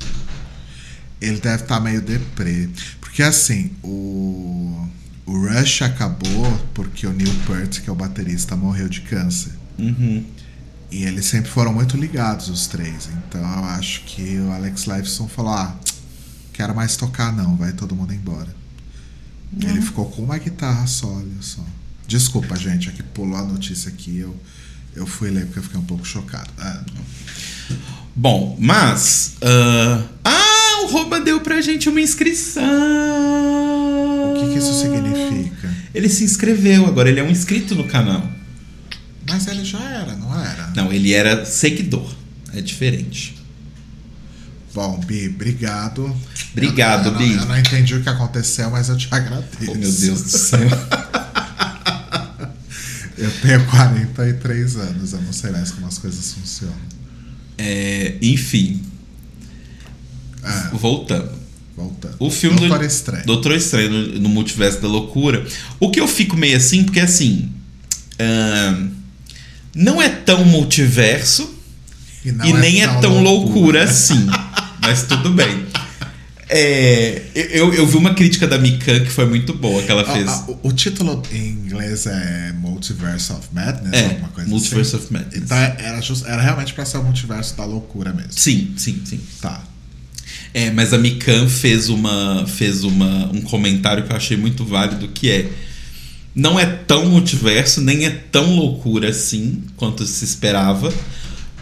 Speaker 2: Ele deve estar meio deprê. Porque assim, o, o Rush acabou porque o Neil Peart, que é o baterista, morreu de câncer.
Speaker 1: Uhum.
Speaker 2: E eles sempre foram muito ligados, os três. Então eu acho que o Alex Lifeson falou: ah, quero mais tocar, não, vai todo mundo embora. Ele ficou com uma guitarra só, olha só. Desculpa, gente, é que pulou a notícia aqui. Eu, eu fui ler porque eu fiquei um pouco chocado. Ah,
Speaker 1: Bom, mas. ah, ah, o Roba deu pra gente uma inscrição.
Speaker 2: o que, que isso significa?
Speaker 1: Ele se inscreveu, agora ele é um inscrito no canal.
Speaker 2: Mas ele já era, não era?
Speaker 1: Não, ele era seguidor. É diferente.
Speaker 2: Bom, Bi, obrigado.
Speaker 1: Obrigado,
Speaker 2: eu, não-
Speaker 1: Bi.
Speaker 2: Eu não entendi o que aconteceu, mas eu te agradeço.
Speaker 1: Oh, meu Deus do céu.
Speaker 2: Eu tenho 43 anos, eu não sei mais como as coisas funcionam.
Speaker 1: É, enfim,
Speaker 2: Ah,
Speaker 1: voltando.
Speaker 2: voltando.
Speaker 1: O filme
Speaker 2: Doutor
Speaker 1: do
Speaker 2: Estranho.
Speaker 1: Doutor Estranho no, no Multiverso da Loucura. O que eu fico meio assim, porque assim. não é tão multiverso
Speaker 2: não
Speaker 1: e nem é tão loucura, assim. Mas tudo bem. É, eu, eu vi uma crítica da Mikan que foi muito boa que ela
Speaker 2: Ah,
Speaker 1: fez.
Speaker 2: ah, o, o título em inglês é Multiverse of Madness,
Speaker 1: É,
Speaker 2: alguma coisa
Speaker 1: Multiverse
Speaker 2: assim.
Speaker 1: of Madness.
Speaker 2: Então era, just- era realmente pra ser o multiverso da loucura mesmo.
Speaker 1: Sim, sim, sim.
Speaker 2: Tá.
Speaker 1: É, mas a Mikan fez uma fez uma, um comentário que eu achei muito válido que é não é tão multiverso, nem é tão loucura assim quanto se esperava,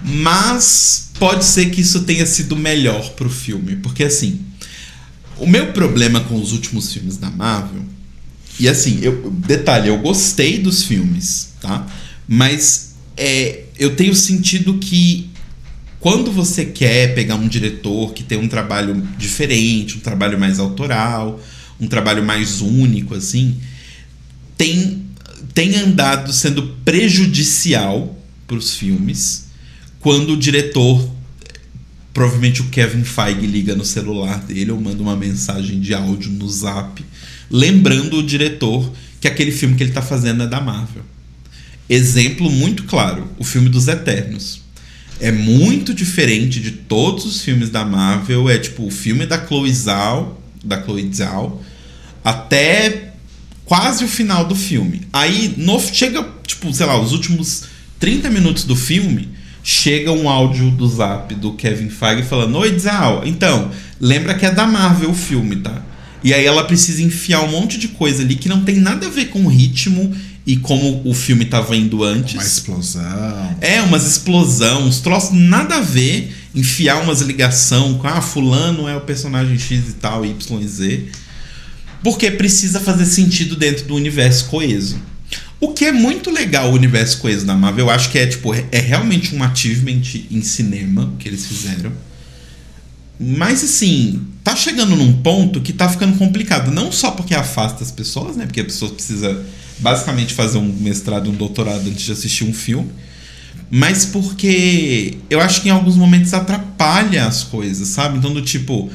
Speaker 1: mas pode ser que isso tenha sido melhor pro filme, porque assim, o meu problema com os últimos filmes da Marvel e assim, eu, detalhe, eu gostei dos filmes, tá? Mas é, eu tenho sentido que quando você quer pegar um diretor que tem um trabalho diferente, um trabalho mais autoral, um trabalho mais único, assim, tem, tem andado sendo prejudicial para os filmes quando o diretor, provavelmente o Kevin Feige liga no celular dele ou manda uma mensagem de áudio no zap, lembrando o diretor que aquele filme que ele está fazendo é da Marvel. Exemplo muito claro: o filme dos Eternos é muito diferente de todos os filmes da Marvel. É tipo o filme da Chloe Zhao, da Chloe Zhao, até quase o final do filme. Aí no, chega, tipo, sei lá, os últimos 30 minutos do filme, chega um áudio do Zap do Kevin Feige falando: "Oi, Zhao, então, lembra que é da Marvel o filme, tá?" E aí ela precisa enfiar um monte de coisa ali que não tem nada a ver com o ritmo e como o filme tava indo antes.
Speaker 2: Uma explosão.
Speaker 1: É, umas explosão, uns troços nada a ver, enfiar umas ligação com ah, fulano é o personagem X e tal, Y e Z. Porque precisa fazer sentido dentro do universo coeso. O que é muito legal o universo coeso da Marvel, eu acho que é tipo, é realmente um achievement em cinema que eles fizeram. Mas assim, tá chegando num ponto que tá ficando complicado. Não só porque afasta as pessoas, né? Porque a pessoa precisa basicamente fazer um mestrado um doutorado antes de assistir um filme. Mas porque eu acho que em alguns momentos atrapalha as coisas, sabe? Então, do tipo,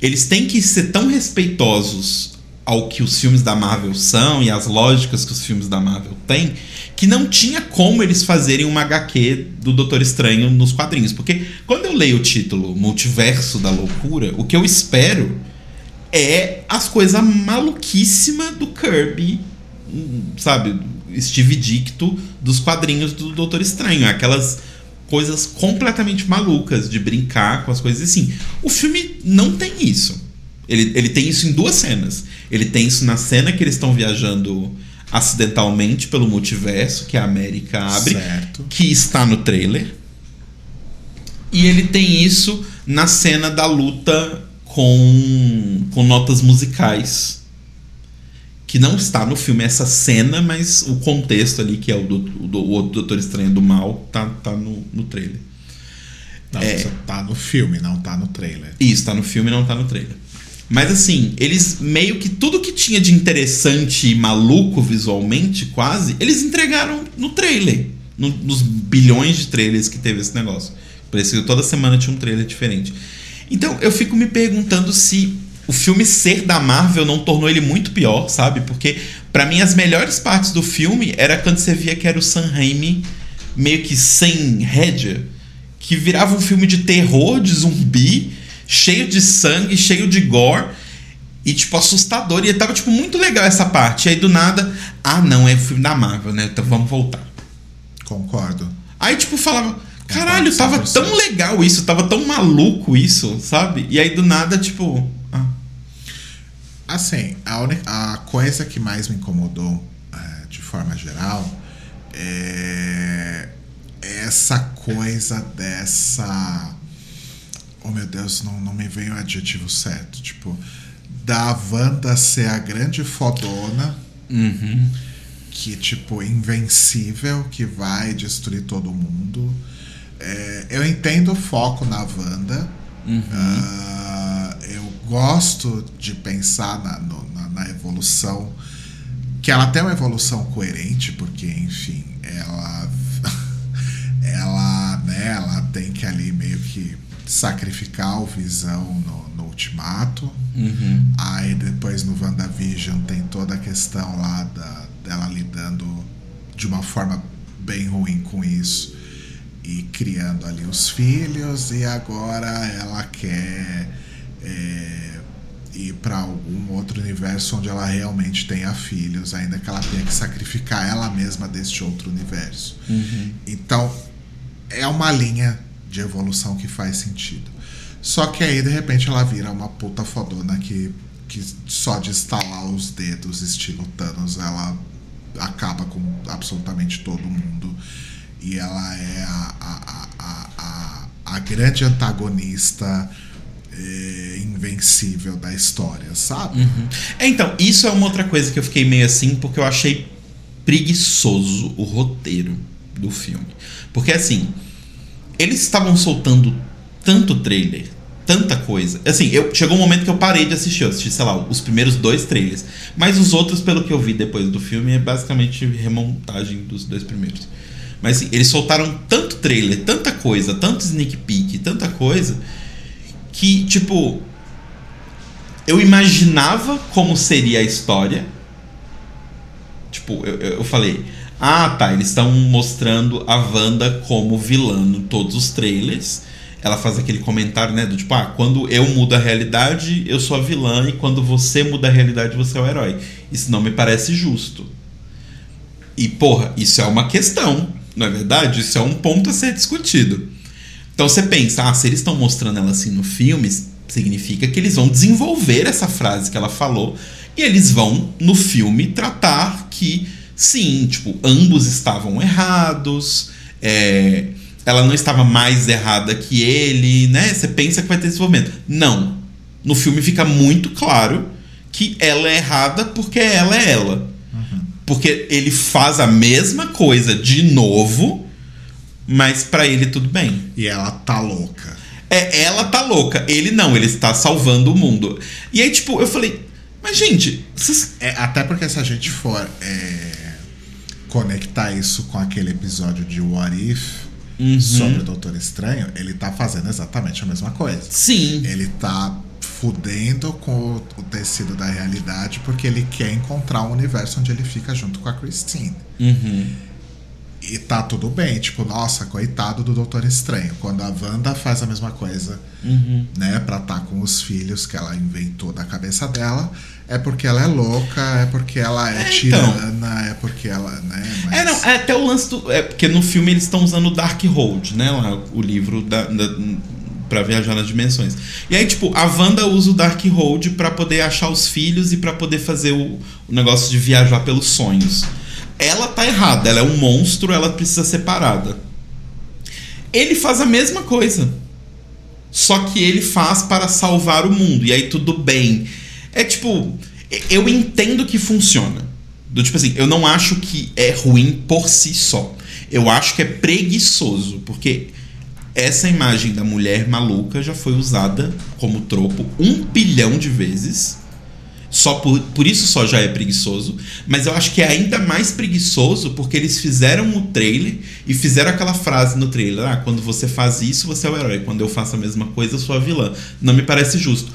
Speaker 1: eles têm que ser tão respeitosos ao que os filmes da Marvel são e as lógicas que os filmes da Marvel têm, que não tinha como eles fazerem uma HQ do Doutor Estranho nos quadrinhos. Porque quando eu leio o título Multiverso da Loucura, o que eu espero é as coisas maluquíssimas do Kirby, sabe? Steve Dicto dos quadrinhos do Doutor Estranho. Aquelas coisas completamente malucas de brincar com as coisas assim. O filme não tem isso. Ele, ele tem isso em duas cenas. Ele tem isso na cena que eles estão viajando acidentalmente pelo multiverso, que a América abre,
Speaker 2: Certo.
Speaker 1: que está no trailer. E ele tem isso na cena da luta com, com notas musicais. Que não está no filme essa cena, mas o contexto ali, que é o, do, do, o Doutor Estranho do Mal, tá, tá no, no trailer.
Speaker 2: Não,
Speaker 1: É.
Speaker 2: tá no filme, não tá no trailer.
Speaker 1: Isso, tá no filme não tá no trailer. Mas assim, eles meio que tudo que tinha de interessante e maluco visualmente, quase, eles entregaram no trailer. No- nos bilhões de trailers que teve esse negócio. Parecia toda semana tinha um trailer diferente. Então eu fico me perguntando se o filme ser da Marvel não tornou ele muito pior, sabe? Porque pra mim as melhores partes do filme era quando você via que era o Sam Raimi meio que sem rédea, que virava um filme de terror, de zumbi, cheio de sangue, cheio de gore e tipo assustador. E tava tipo muito legal essa parte. E aí do nada, ah, não, é filme da Marvel, né? Então vamos voltar.
Speaker 2: Concordo.
Speaker 1: Aí, tipo, falava, caralho, tava
Speaker 2: 100%.
Speaker 1: tão legal isso, tava tão maluco isso, sabe? E aí do nada, tipo. Ah,
Speaker 2: Assim, a, a coisa que mais me incomodou, é, de forma geral, é essa coisa dessa. Oh meu Deus, não, não me vem o adjetivo certo. Tipo, da Wanda ser a grande fodona,
Speaker 1: uhum.
Speaker 2: que, tipo, invencível, que vai destruir todo mundo. É, eu entendo o foco na Wanda. Ah, eu gosto de pensar na, no- na, na evolução. Que ela tem uma evolução coerente, porque, enfim, ela. ela, né, ela tem que ali meio que sacrificar o visão no, no ultimato.
Speaker 1: Uhum.
Speaker 2: Aí depois no WandaVision tem toda a questão lá da, dela lidando de uma forma bem ruim com isso e criando ali os filhos e agora ela quer é, ir para algum outro universo onde ela realmente tenha filhos, ainda que ela tenha que sacrificar ela mesma deste outro universo.
Speaker 1: Uhum.
Speaker 2: Então, é uma linha de evolução que faz sentido. Só que aí, de repente, ela vira uma puta fodona que, que só de estalar os dedos, estilo Thanos, ela acaba com absolutamente todo mundo. E ela é a, a, a, a, a, grande antagonista eh, invencível da história, sabe?
Speaker 1: Uhum. É, então, isso é uma outra coisa que eu fiquei meio assim, porque eu achei preguiçoso o roteiro do filme. Porque assim, eles estavam soltando tanto trailer, tanta coisa. Assim, eu, chegou um momento que eu parei de assistir. Eu assisti, sei lá, os primeiros dois trailers. Mas os outros, pelo que eu vi depois do filme, é basicamente remontagem dos dois primeiros. Mas assim, eles soltaram tanto trailer, tanta coisa, tanto sneak peek, tanta coisa, que, tipo, eu imaginava como seria a história. Tipo, eu, eu eu falei, ah tá, eles estão mostrando a Wanda como vilã em todos os trailers. Ela faz aquele comentário, né? Do tipo, ah, quando eu mudo a realidade, eu sou a vilã, e quando você muda a realidade, você é o herói. Isso não me parece justo. E, porra, isso é uma questão, não é verdade? Isso é um ponto a ser discutido. Então você pensa, ah, se eles estão mostrando ela assim no filme, significa que eles vão desenvolver essa frase que ela falou e eles vão no filme tratar que sim, tipo, ambos estavam errados, é, ela não estava mais errada que ele, né? Você pensa que vai ter desenvolvimento. Não. No filme fica muito claro que ela é errada porque ela é ela. Porque ele faz a mesma coisa de novo, mas pra ele tudo bem.
Speaker 2: E ela tá louca.
Speaker 1: É, ela tá louca, ele não, ele está salvando o mundo. E aí, tipo, eu falei, mas gente, vocês.
Speaker 2: É, até porque se a gente for é, conectar isso com aquele episódio de What If
Speaker 1: Uhum.
Speaker 2: sobre o Doutor Estranho, ele tá fazendo exatamente a mesma coisa.
Speaker 1: Sim.
Speaker 2: Ele tá fudendo com o, tecido da realidade porque ele quer encontrar um universo onde ele fica junto com a Christine.
Speaker 1: Uhum.
Speaker 2: E tá tudo bem, tipo, nossa, coitado do Doutor Estranho. Quando a Wanda faz a mesma coisa,
Speaker 1: Uhum.
Speaker 2: né, pra estar com os filhos que ela inventou da cabeça dela, é porque ela é louca, é porque ela é,
Speaker 1: É, então.
Speaker 2: tirana, é porque ela, né, mas...
Speaker 1: É, não, é até o lance do. É porque no filme eles estão usando o Dark Road, né? Lá, o livro da, da, pra viajar nas dimensões. E aí, tipo, a Wanda usa o Dark Road pra poder achar os filhos e pra poder fazer o, o negócio de viajar pelos sonhos. Ela tá errada, ela é um monstro, ela precisa ser parada. Ele faz a mesma coisa. só que ele faz para salvar o mundo. E aí tudo bem. É tipo, eu entendo que funciona. Do tipo assim, eu não acho que é ruim por si só. Eu acho que é preguiçoso, porque essa imagem da mulher maluca já foi usada como tropo um bilhão de vezes. Só por, por isso só já é preguiçoso. Mas eu acho que é ainda mais preguiçoso porque eles fizeram o trailer e fizeram aquela frase no trailer: Ah, quando você faz isso, você é o herói. Quando eu faço a mesma coisa, eu sou a vilã. Não me parece justo.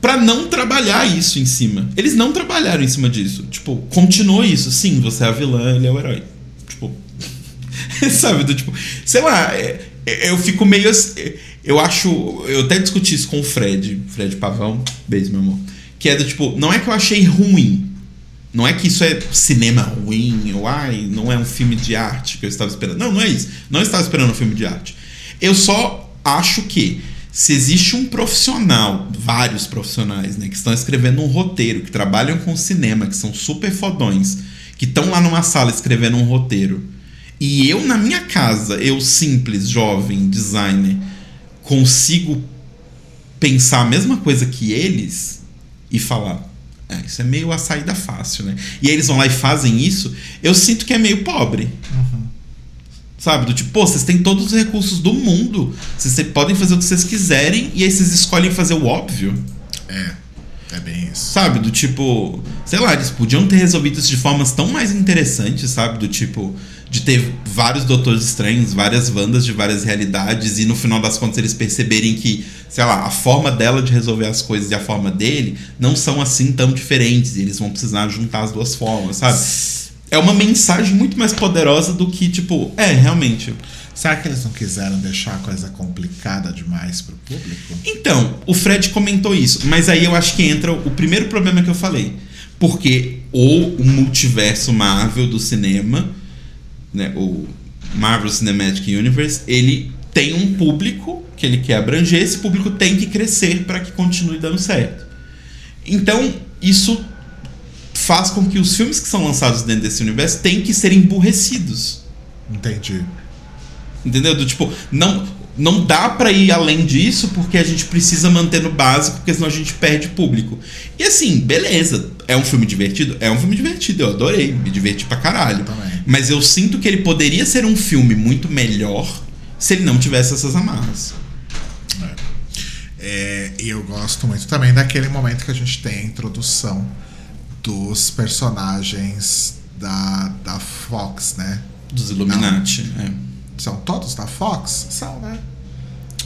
Speaker 1: Pra não trabalhar isso em cima. Eles não trabalharam em cima disso. Tipo, continuou isso. Sim, você é a vilã, ele é o herói. Tipo. sabe? Do tipo. Sei lá, é, é, eu fico meio. Eu acho. Eu até discuti isso com o Fred. Fred Pavão. Beijo, meu amor que é do tipo, não é que eu achei ruim. Não é que isso é cinema ruim, ou ai, não é um filme de arte que eu estava esperando. Não, não é isso. Não estava esperando um filme de arte. Eu só acho que se existe um profissional, vários profissionais, né, que estão escrevendo um roteiro, que trabalham com cinema, que são super fodões, que estão lá numa sala escrevendo um roteiro, e eu na minha casa, eu simples, jovem, designer, consigo pensar a mesma coisa que eles, e falar. É, isso é meio a saída fácil, né? E aí eles vão lá e fazem isso, eu sinto que é meio pobre. Uhum. Sabe? Do tipo, pô, vocês têm todos os recursos do mundo. Vocês podem fazer o que vocês quiserem e aí vocês escolhem fazer o óbvio.
Speaker 2: É. É bem isso.
Speaker 1: Sabe? Do tipo, sei lá, eles podiam ter resolvido isso de formas tão mais interessantes, sabe? Do tipo, de ter vários Doutores Estranhos, várias Wandas de várias realidades, e no final das contas eles perceberem que, sei lá, a forma dela de resolver as coisas e a forma dele não são assim tão diferentes, e eles vão precisar juntar as duas formas, sabe? É uma mensagem muito mais poderosa do que, tipo, é, realmente.
Speaker 2: Será que eles não quiseram deixar a coisa complicada demais pro público?
Speaker 1: Então, o Fred comentou isso, mas aí eu acho que entra o primeiro problema que eu falei. Porque o multiverso Marvel do cinema né, o Marvel Cinematic Universe, ele tem um público que ele quer abranger, esse público tem que crescer para que continue dando certo. Então, isso faz com que os filmes que são lançados dentro desse universo tenham que ser emburrecidos.
Speaker 2: Entendi.
Speaker 1: Entendeu? Do tipo, não, não dá para ir além disso porque a gente precisa manter no básico, porque senão a gente perde público. E assim, beleza, é um filme divertido? É um filme divertido, eu adorei, me diverti pra caralho.
Speaker 2: Também.
Speaker 1: Mas eu sinto que ele poderia ser um filme muito melhor se ele não tivesse essas amarras.
Speaker 2: É, e eu gosto muito também daquele momento que a gente tem a introdução dos personagens da, da Fox, né?
Speaker 1: Dos Illuminati, é.
Speaker 2: São todos da Fox? São, né?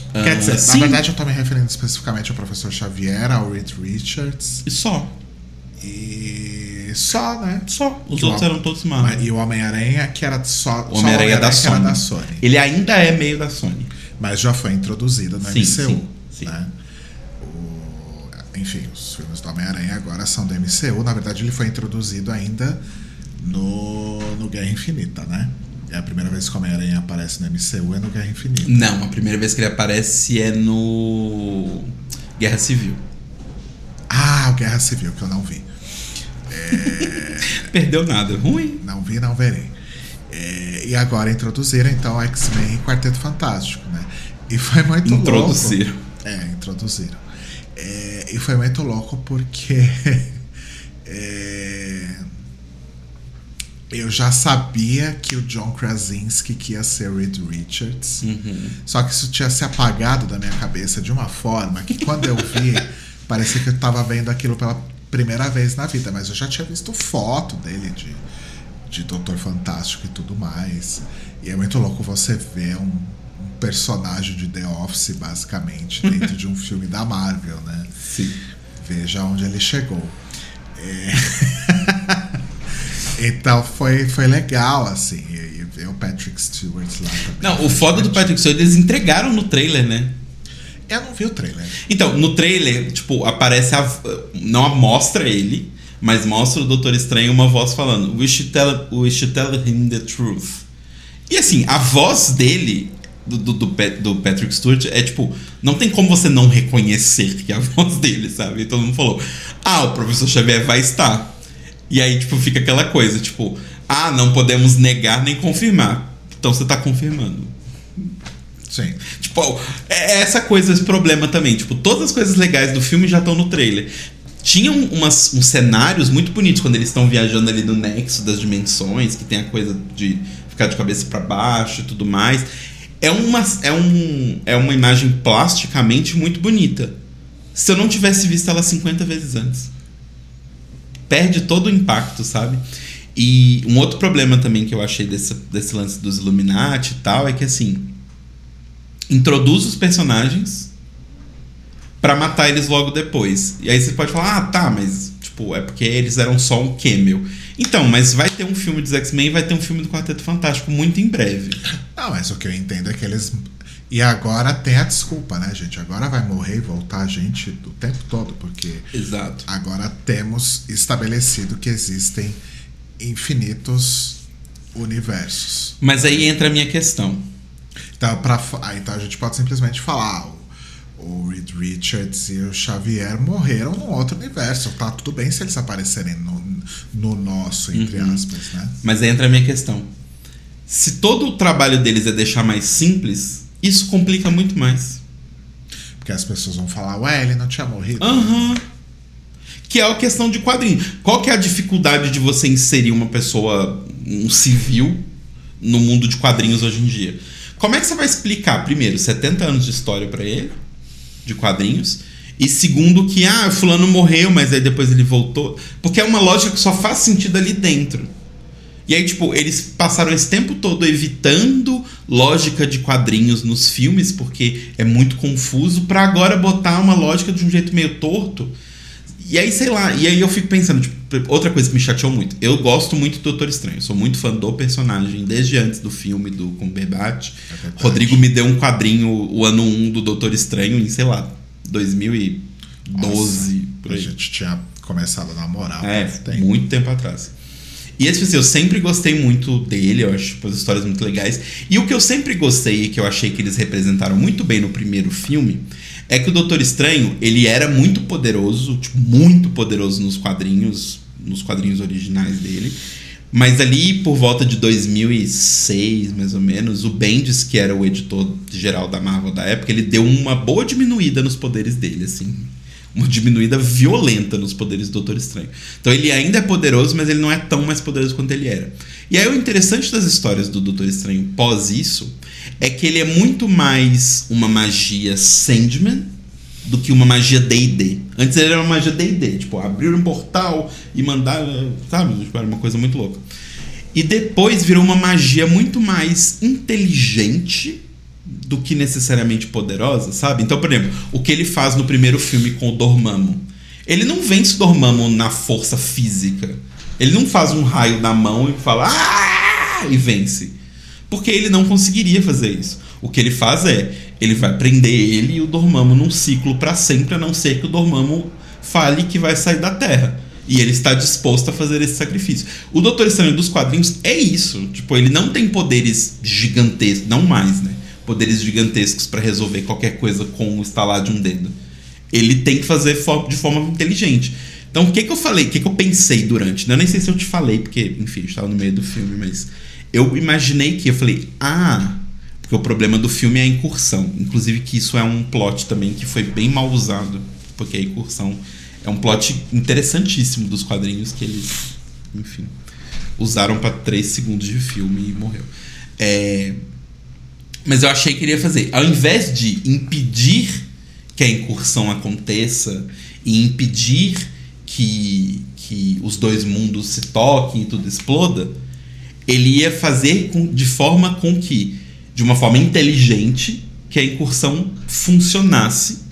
Speaker 2: Uh, Quer dizer, sim. na verdade eu tô me referindo especificamente ao professor Xavier, ao Reed Richards.
Speaker 1: E só.
Speaker 2: E só, né?
Speaker 1: Só. Os que outros eram todos Marvel.
Speaker 2: E o Homem-Aranha, que era só.
Speaker 1: O Homem-Aranha da,
Speaker 2: Sony. da Sony.
Speaker 1: Ele ainda é meio da Sony.
Speaker 2: Mas já foi introduzido no
Speaker 1: sim,
Speaker 2: MCU.
Speaker 1: Sim, sim.
Speaker 2: Né? Enfim, os filmes do Homem-Aranha agora são do MCU. Na verdade, ele foi introduzido ainda no, no Guerra Infinita, né? É a primeira vez que o Homem-Aranha aparece no MCU é no Guerra Infinita.
Speaker 1: Não, a primeira vez que ele aparece é no Guerra Civil.
Speaker 2: Ah, o Guerra Civil, que eu não vi. É...
Speaker 1: Perdeu nada, ruim.
Speaker 2: Não vi, não verei. É... E agora introduziram então X-Men e Quarteto Fantástico, né? E foi muito
Speaker 1: introduziram.
Speaker 2: louco. É, introduziram. É... E foi muito louco porque. é eu já sabia que o John Krasinski que ia ser Reed Richards.
Speaker 1: Uhum.
Speaker 2: Só que isso tinha se apagado da minha cabeça de uma forma que quando eu vi, parecia que eu estava vendo aquilo pela primeira vez na vida. Mas eu já tinha visto foto dele de, de Doutor Fantástico e tudo mais. E é muito louco você ver um, um personagem de The Office, basicamente, dentro de um filme da Marvel, né?
Speaker 1: Sim.
Speaker 2: Veja onde ele chegou. É... Então foi, foi legal, assim. E ver o Patrick Stewart lá também.
Speaker 1: Não, o foda do Patrick Stewart, eles entregaram no trailer, né?
Speaker 2: Eu não vi o trailer.
Speaker 1: Então, no trailer, tipo, aparece a. Não mostra ele, mas mostra o Doutor Estranho uma voz falando: We should tell, we should tell him the truth. E assim, a voz dele, do, do, do, do Patrick Stewart, é tipo, não tem como você não reconhecer que é a voz dele, sabe? E todo mundo falou: Ah, o professor Xavier vai estar. E aí, tipo, fica aquela coisa, tipo, ah, não podemos negar nem confirmar. Então você tá confirmando.
Speaker 2: Sim.
Speaker 1: Tipo, é essa coisa, esse problema também. Tipo, todas as coisas legais do filme já estão no trailer. Tinham umas, uns cenários muito bonitos quando eles estão viajando ali no nexo das dimensões, que tem a coisa de ficar de cabeça para baixo e tudo mais. É uma, é, um, é uma imagem plasticamente muito bonita. Se eu não tivesse visto ela 50 vezes antes. Perde todo o impacto, sabe? E um outro problema também que eu achei desse, desse lance dos Illuminati e tal é que assim. Introduz os personagens para matar eles logo depois. E aí você pode falar, ah, tá, mas tipo, é porque eles eram só um cameo. Então, mas vai ter um filme dos X-Men e vai ter um filme do Quarteto Fantástico muito em breve.
Speaker 2: Não, mas o que eu entendo é que eles. E agora tem a desculpa, né, gente? Agora vai morrer e voltar a gente o tempo todo, porque.
Speaker 1: Exato.
Speaker 2: Agora temos estabelecido que existem infinitos universos.
Speaker 1: Mas aí entra a minha questão.
Speaker 2: Então, pra, então a gente pode simplesmente falar: o Reed Richards e o Xavier morreram num outro universo. Tá tudo bem se eles aparecerem no, no nosso, entre uhum. aspas, né?
Speaker 1: Mas entra a minha questão. Se todo o trabalho deles é deixar mais simples, isso complica muito mais.
Speaker 2: Porque as pessoas vão falar, ué, ele não tinha morrido.
Speaker 1: Aham. Uhum. Que é a questão de quadrinho. Qual que é a dificuldade de você inserir uma pessoa, um civil, no mundo de quadrinhos hoje em dia? Como é que você vai explicar, primeiro, 70 anos de história para ele? de quadrinhos. E segundo, que ah, fulano morreu, mas aí depois ele voltou. Porque é uma lógica que só faz sentido ali dentro. E aí, tipo, eles passaram esse tempo todo evitando lógica de quadrinhos nos filmes, porque é muito confuso, para agora botar uma lógica de um jeito meio torto. E aí, sei lá, e aí eu fico pensando, tipo, outra coisa que me chateou muito. Eu gosto muito do Doutor Estranho, sou muito fã do personagem, desde antes do filme do Cumberbatch. É Rodrigo me deu um quadrinho, o ano 1 do Doutor Estranho, em, sei lá, 2012, Nossa.
Speaker 2: A gente tinha começado a namorar.
Speaker 1: É, tempo. muito tempo atrás. E esse assim, eu sempre gostei muito dele, eu acho tipo, as histórias muito legais. E o que eu sempre gostei e que eu achei que eles representaram muito bem no primeiro filme é que o Doutor Estranho, ele era muito poderoso, tipo, muito poderoso nos quadrinhos, nos quadrinhos originais dele. Mas ali por volta de 2006, mais ou menos, o Bendis, que era o editor geral da Marvel da época, ele deu uma boa diminuída nos poderes dele, assim. Uma diminuída violenta nos poderes do Doutor Estranho. Então ele ainda é poderoso, mas ele não é tão mais poderoso quanto ele era. E aí o interessante das histórias do Doutor Estranho pós isso é que ele é muito mais uma magia Sandman do que uma magia D&D. Antes ele era uma magia D&D, tipo, abrir um portal e mandar, sabe? Tipo, era uma coisa muito louca. E depois virou uma magia muito mais inteligente do que necessariamente poderosa, sabe? Então, por exemplo, o que ele faz no primeiro filme com o Dormammu. Ele não vence o Dormammu na força física. Ele não faz um raio na mão e fala ah! e vence. Porque ele não conseguiria fazer isso. O que ele faz é, ele vai prender ele e o Dormammu num ciclo para sempre, a não ser que o Dormammu fale que vai sair da Terra. E ele está disposto a fazer esse sacrifício. O Doutor Estranho dos quadrinhos é isso. Tipo, ele não tem poderes gigantescos, não mais, né? Poderes gigantescos para resolver qualquer coisa com o estalar de um dedo. Ele tem que fazer de forma inteligente. Então, o que, que eu falei? O que, que eu pensei durante? Eu nem sei se eu te falei, porque, enfim, estava no meio do filme, mas eu imaginei que, eu falei, ah, porque o problema do filme é a incursão. Inclusive que isso é um plot também que foi bem mal usado, porque a incursão é um plot interessantíssimo dos quadrinhos que eles, enfim, usaram para três segundos de filme e morreu. É, mas eu achei que ele ia fazer, ao invés de impedir que a incursão aconteça e impedir que, que os dois mundos se toquem e tudo exploda, ele ia fazer com, de forma com que, de uma forma inteligente, que a incursão funcionasse.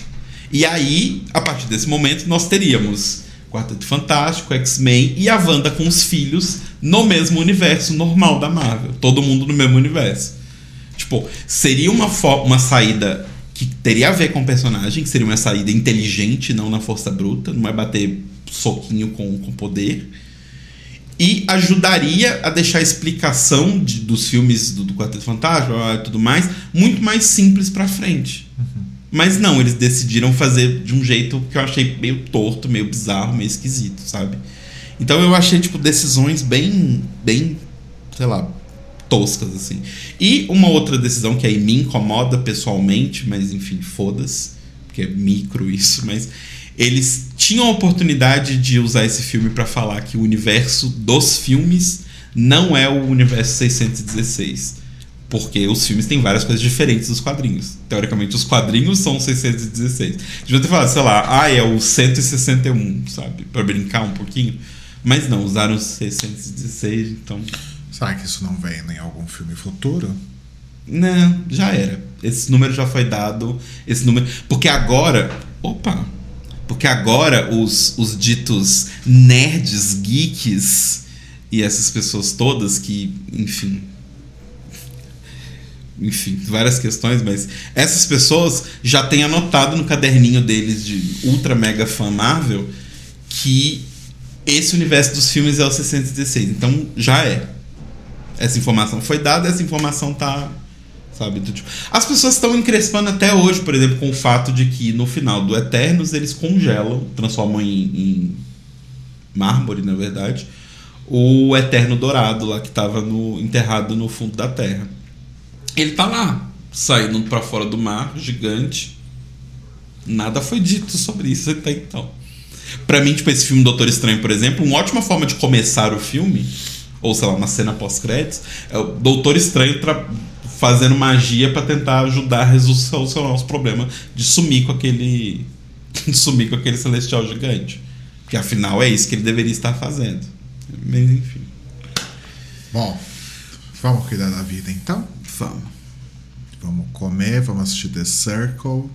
Speaker 1: E aí, a partir desse momento, nós teríamos Quarteto Fantástico, X-Men e a Wanda com os filhos no mesmo universo normal da Marvel. Todo mundo no mesmo universo. Tipo, seria uma, uma saída que teria a ver com o personagem, que seria uma saída inteligente, não na força bruta, não é bater soquinho com, com poder. E ajudaria a deixar a explicação de, dos filmes do, do Quarteto Fantástico e tudo mais muito mais simples para frente. Mas não, eles decidiram fazer de um jeito que eu achei meio torto, meio bizarro, meio esquisito, sabe? Então eu achei, tipo, decisões bem, bem, sei lá, toscas, assim. E uma outra decisão que aí me incomoda pessoalmente, mas enfim, foda-se, porque é micro isso, mas eles tinham a oportunidade de usar esse filme para falar que o universo dos filmes não é o universo 616. Porque os filmes têm várias coisas diferentes dos quadrinhos. Teoricamente, os quadrinhos são 616. Devia ter falado, sei lá, ah, é o 161, sabe? Pra brincar um pouquinho. Mas não, usaram 616, então.
Speaker 2: Será que isso não vem em algum filme futuro?
Speaker 1: Não, já era. Esse número já foi dado. Esse número. Porque agora. Opa! Porque agora os, os ditos nerds, geeks e essas pessoas todas que, enfim. Enfim, várias questões, mas essas pessoas já têm anotado no caderninho deles de ultra mega fã Marvel que esse universo dos filmes é o 616. Então já é. Essa informação foi dada, essa informação tá. Sabe? Tipo, as pessoas estão encrespando até hoje, por exemplo, com o fato de que no final do Eternos eles congelam, transformam em, em mármore, na verdade, o Eterno Dourado lá que estava no, enterrado no fundo da terra. Ele tá lá, saindo para fora do mar, gigante. Nada foi dito sobre isso até então. Para mim, tipo, esse filme Doutor Estranho, por exemplo, uma ótima forma de começar o filme, ou sei lá, uma cena pós-créditos, é o Doutor Estranho fazendo magia para tentar ajudar a solucionar os problemas de sumir com aquele. de sumir com aquele celestial gigante. Porque afinal é isso que ele deveria estar fazendo. Mas enfim.
Speaker 2: Bom, vamos cuidar da vida então?
Speaker 1: Vamos.
Speaker 2: Vamos comer, vamos assistir The Circle,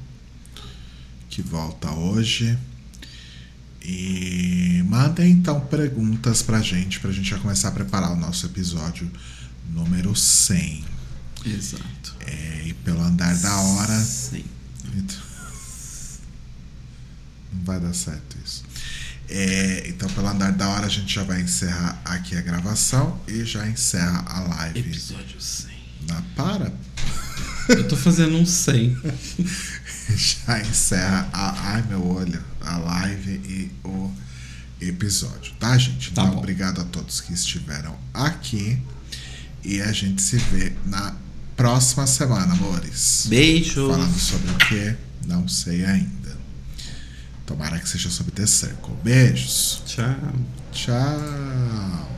Speaker 2: que volta hoje. E mandem então perguntas pra gente, pra gente já começar a preparar o nosso episódio número 100.
Speaker 1: Exato.
Speaker 2: É, e pelo andar da hora.
Speaker 1: Sim.
Speaker 2: Não vai dar certo isso. É, então, pelo andar da hora, a gente já vai encerrar aqui a gravação e já encerra a live.
Speaker 1: Episódio 100.
Speaker 2: Na para.
Speaker 1: Eu tô fazendo um 100.
Speaker 2: já encerra a, ai meu olho, a live e o episódio, tá, gente?
Speaker 1: Tá
Speaker 2: então,
Speaker 1: bom.
Speaker 2: obrigado a todos que estiveram aqui e a gente se vê na próxima semana, amores.
Speaker 1: Beijo.
Speaker 2: Falando sobre o que? Não sei ainda. Tomara que seja sobre The Circle. Beijos.
Speaker 1: Tchau.
Speaker 2: Tchau.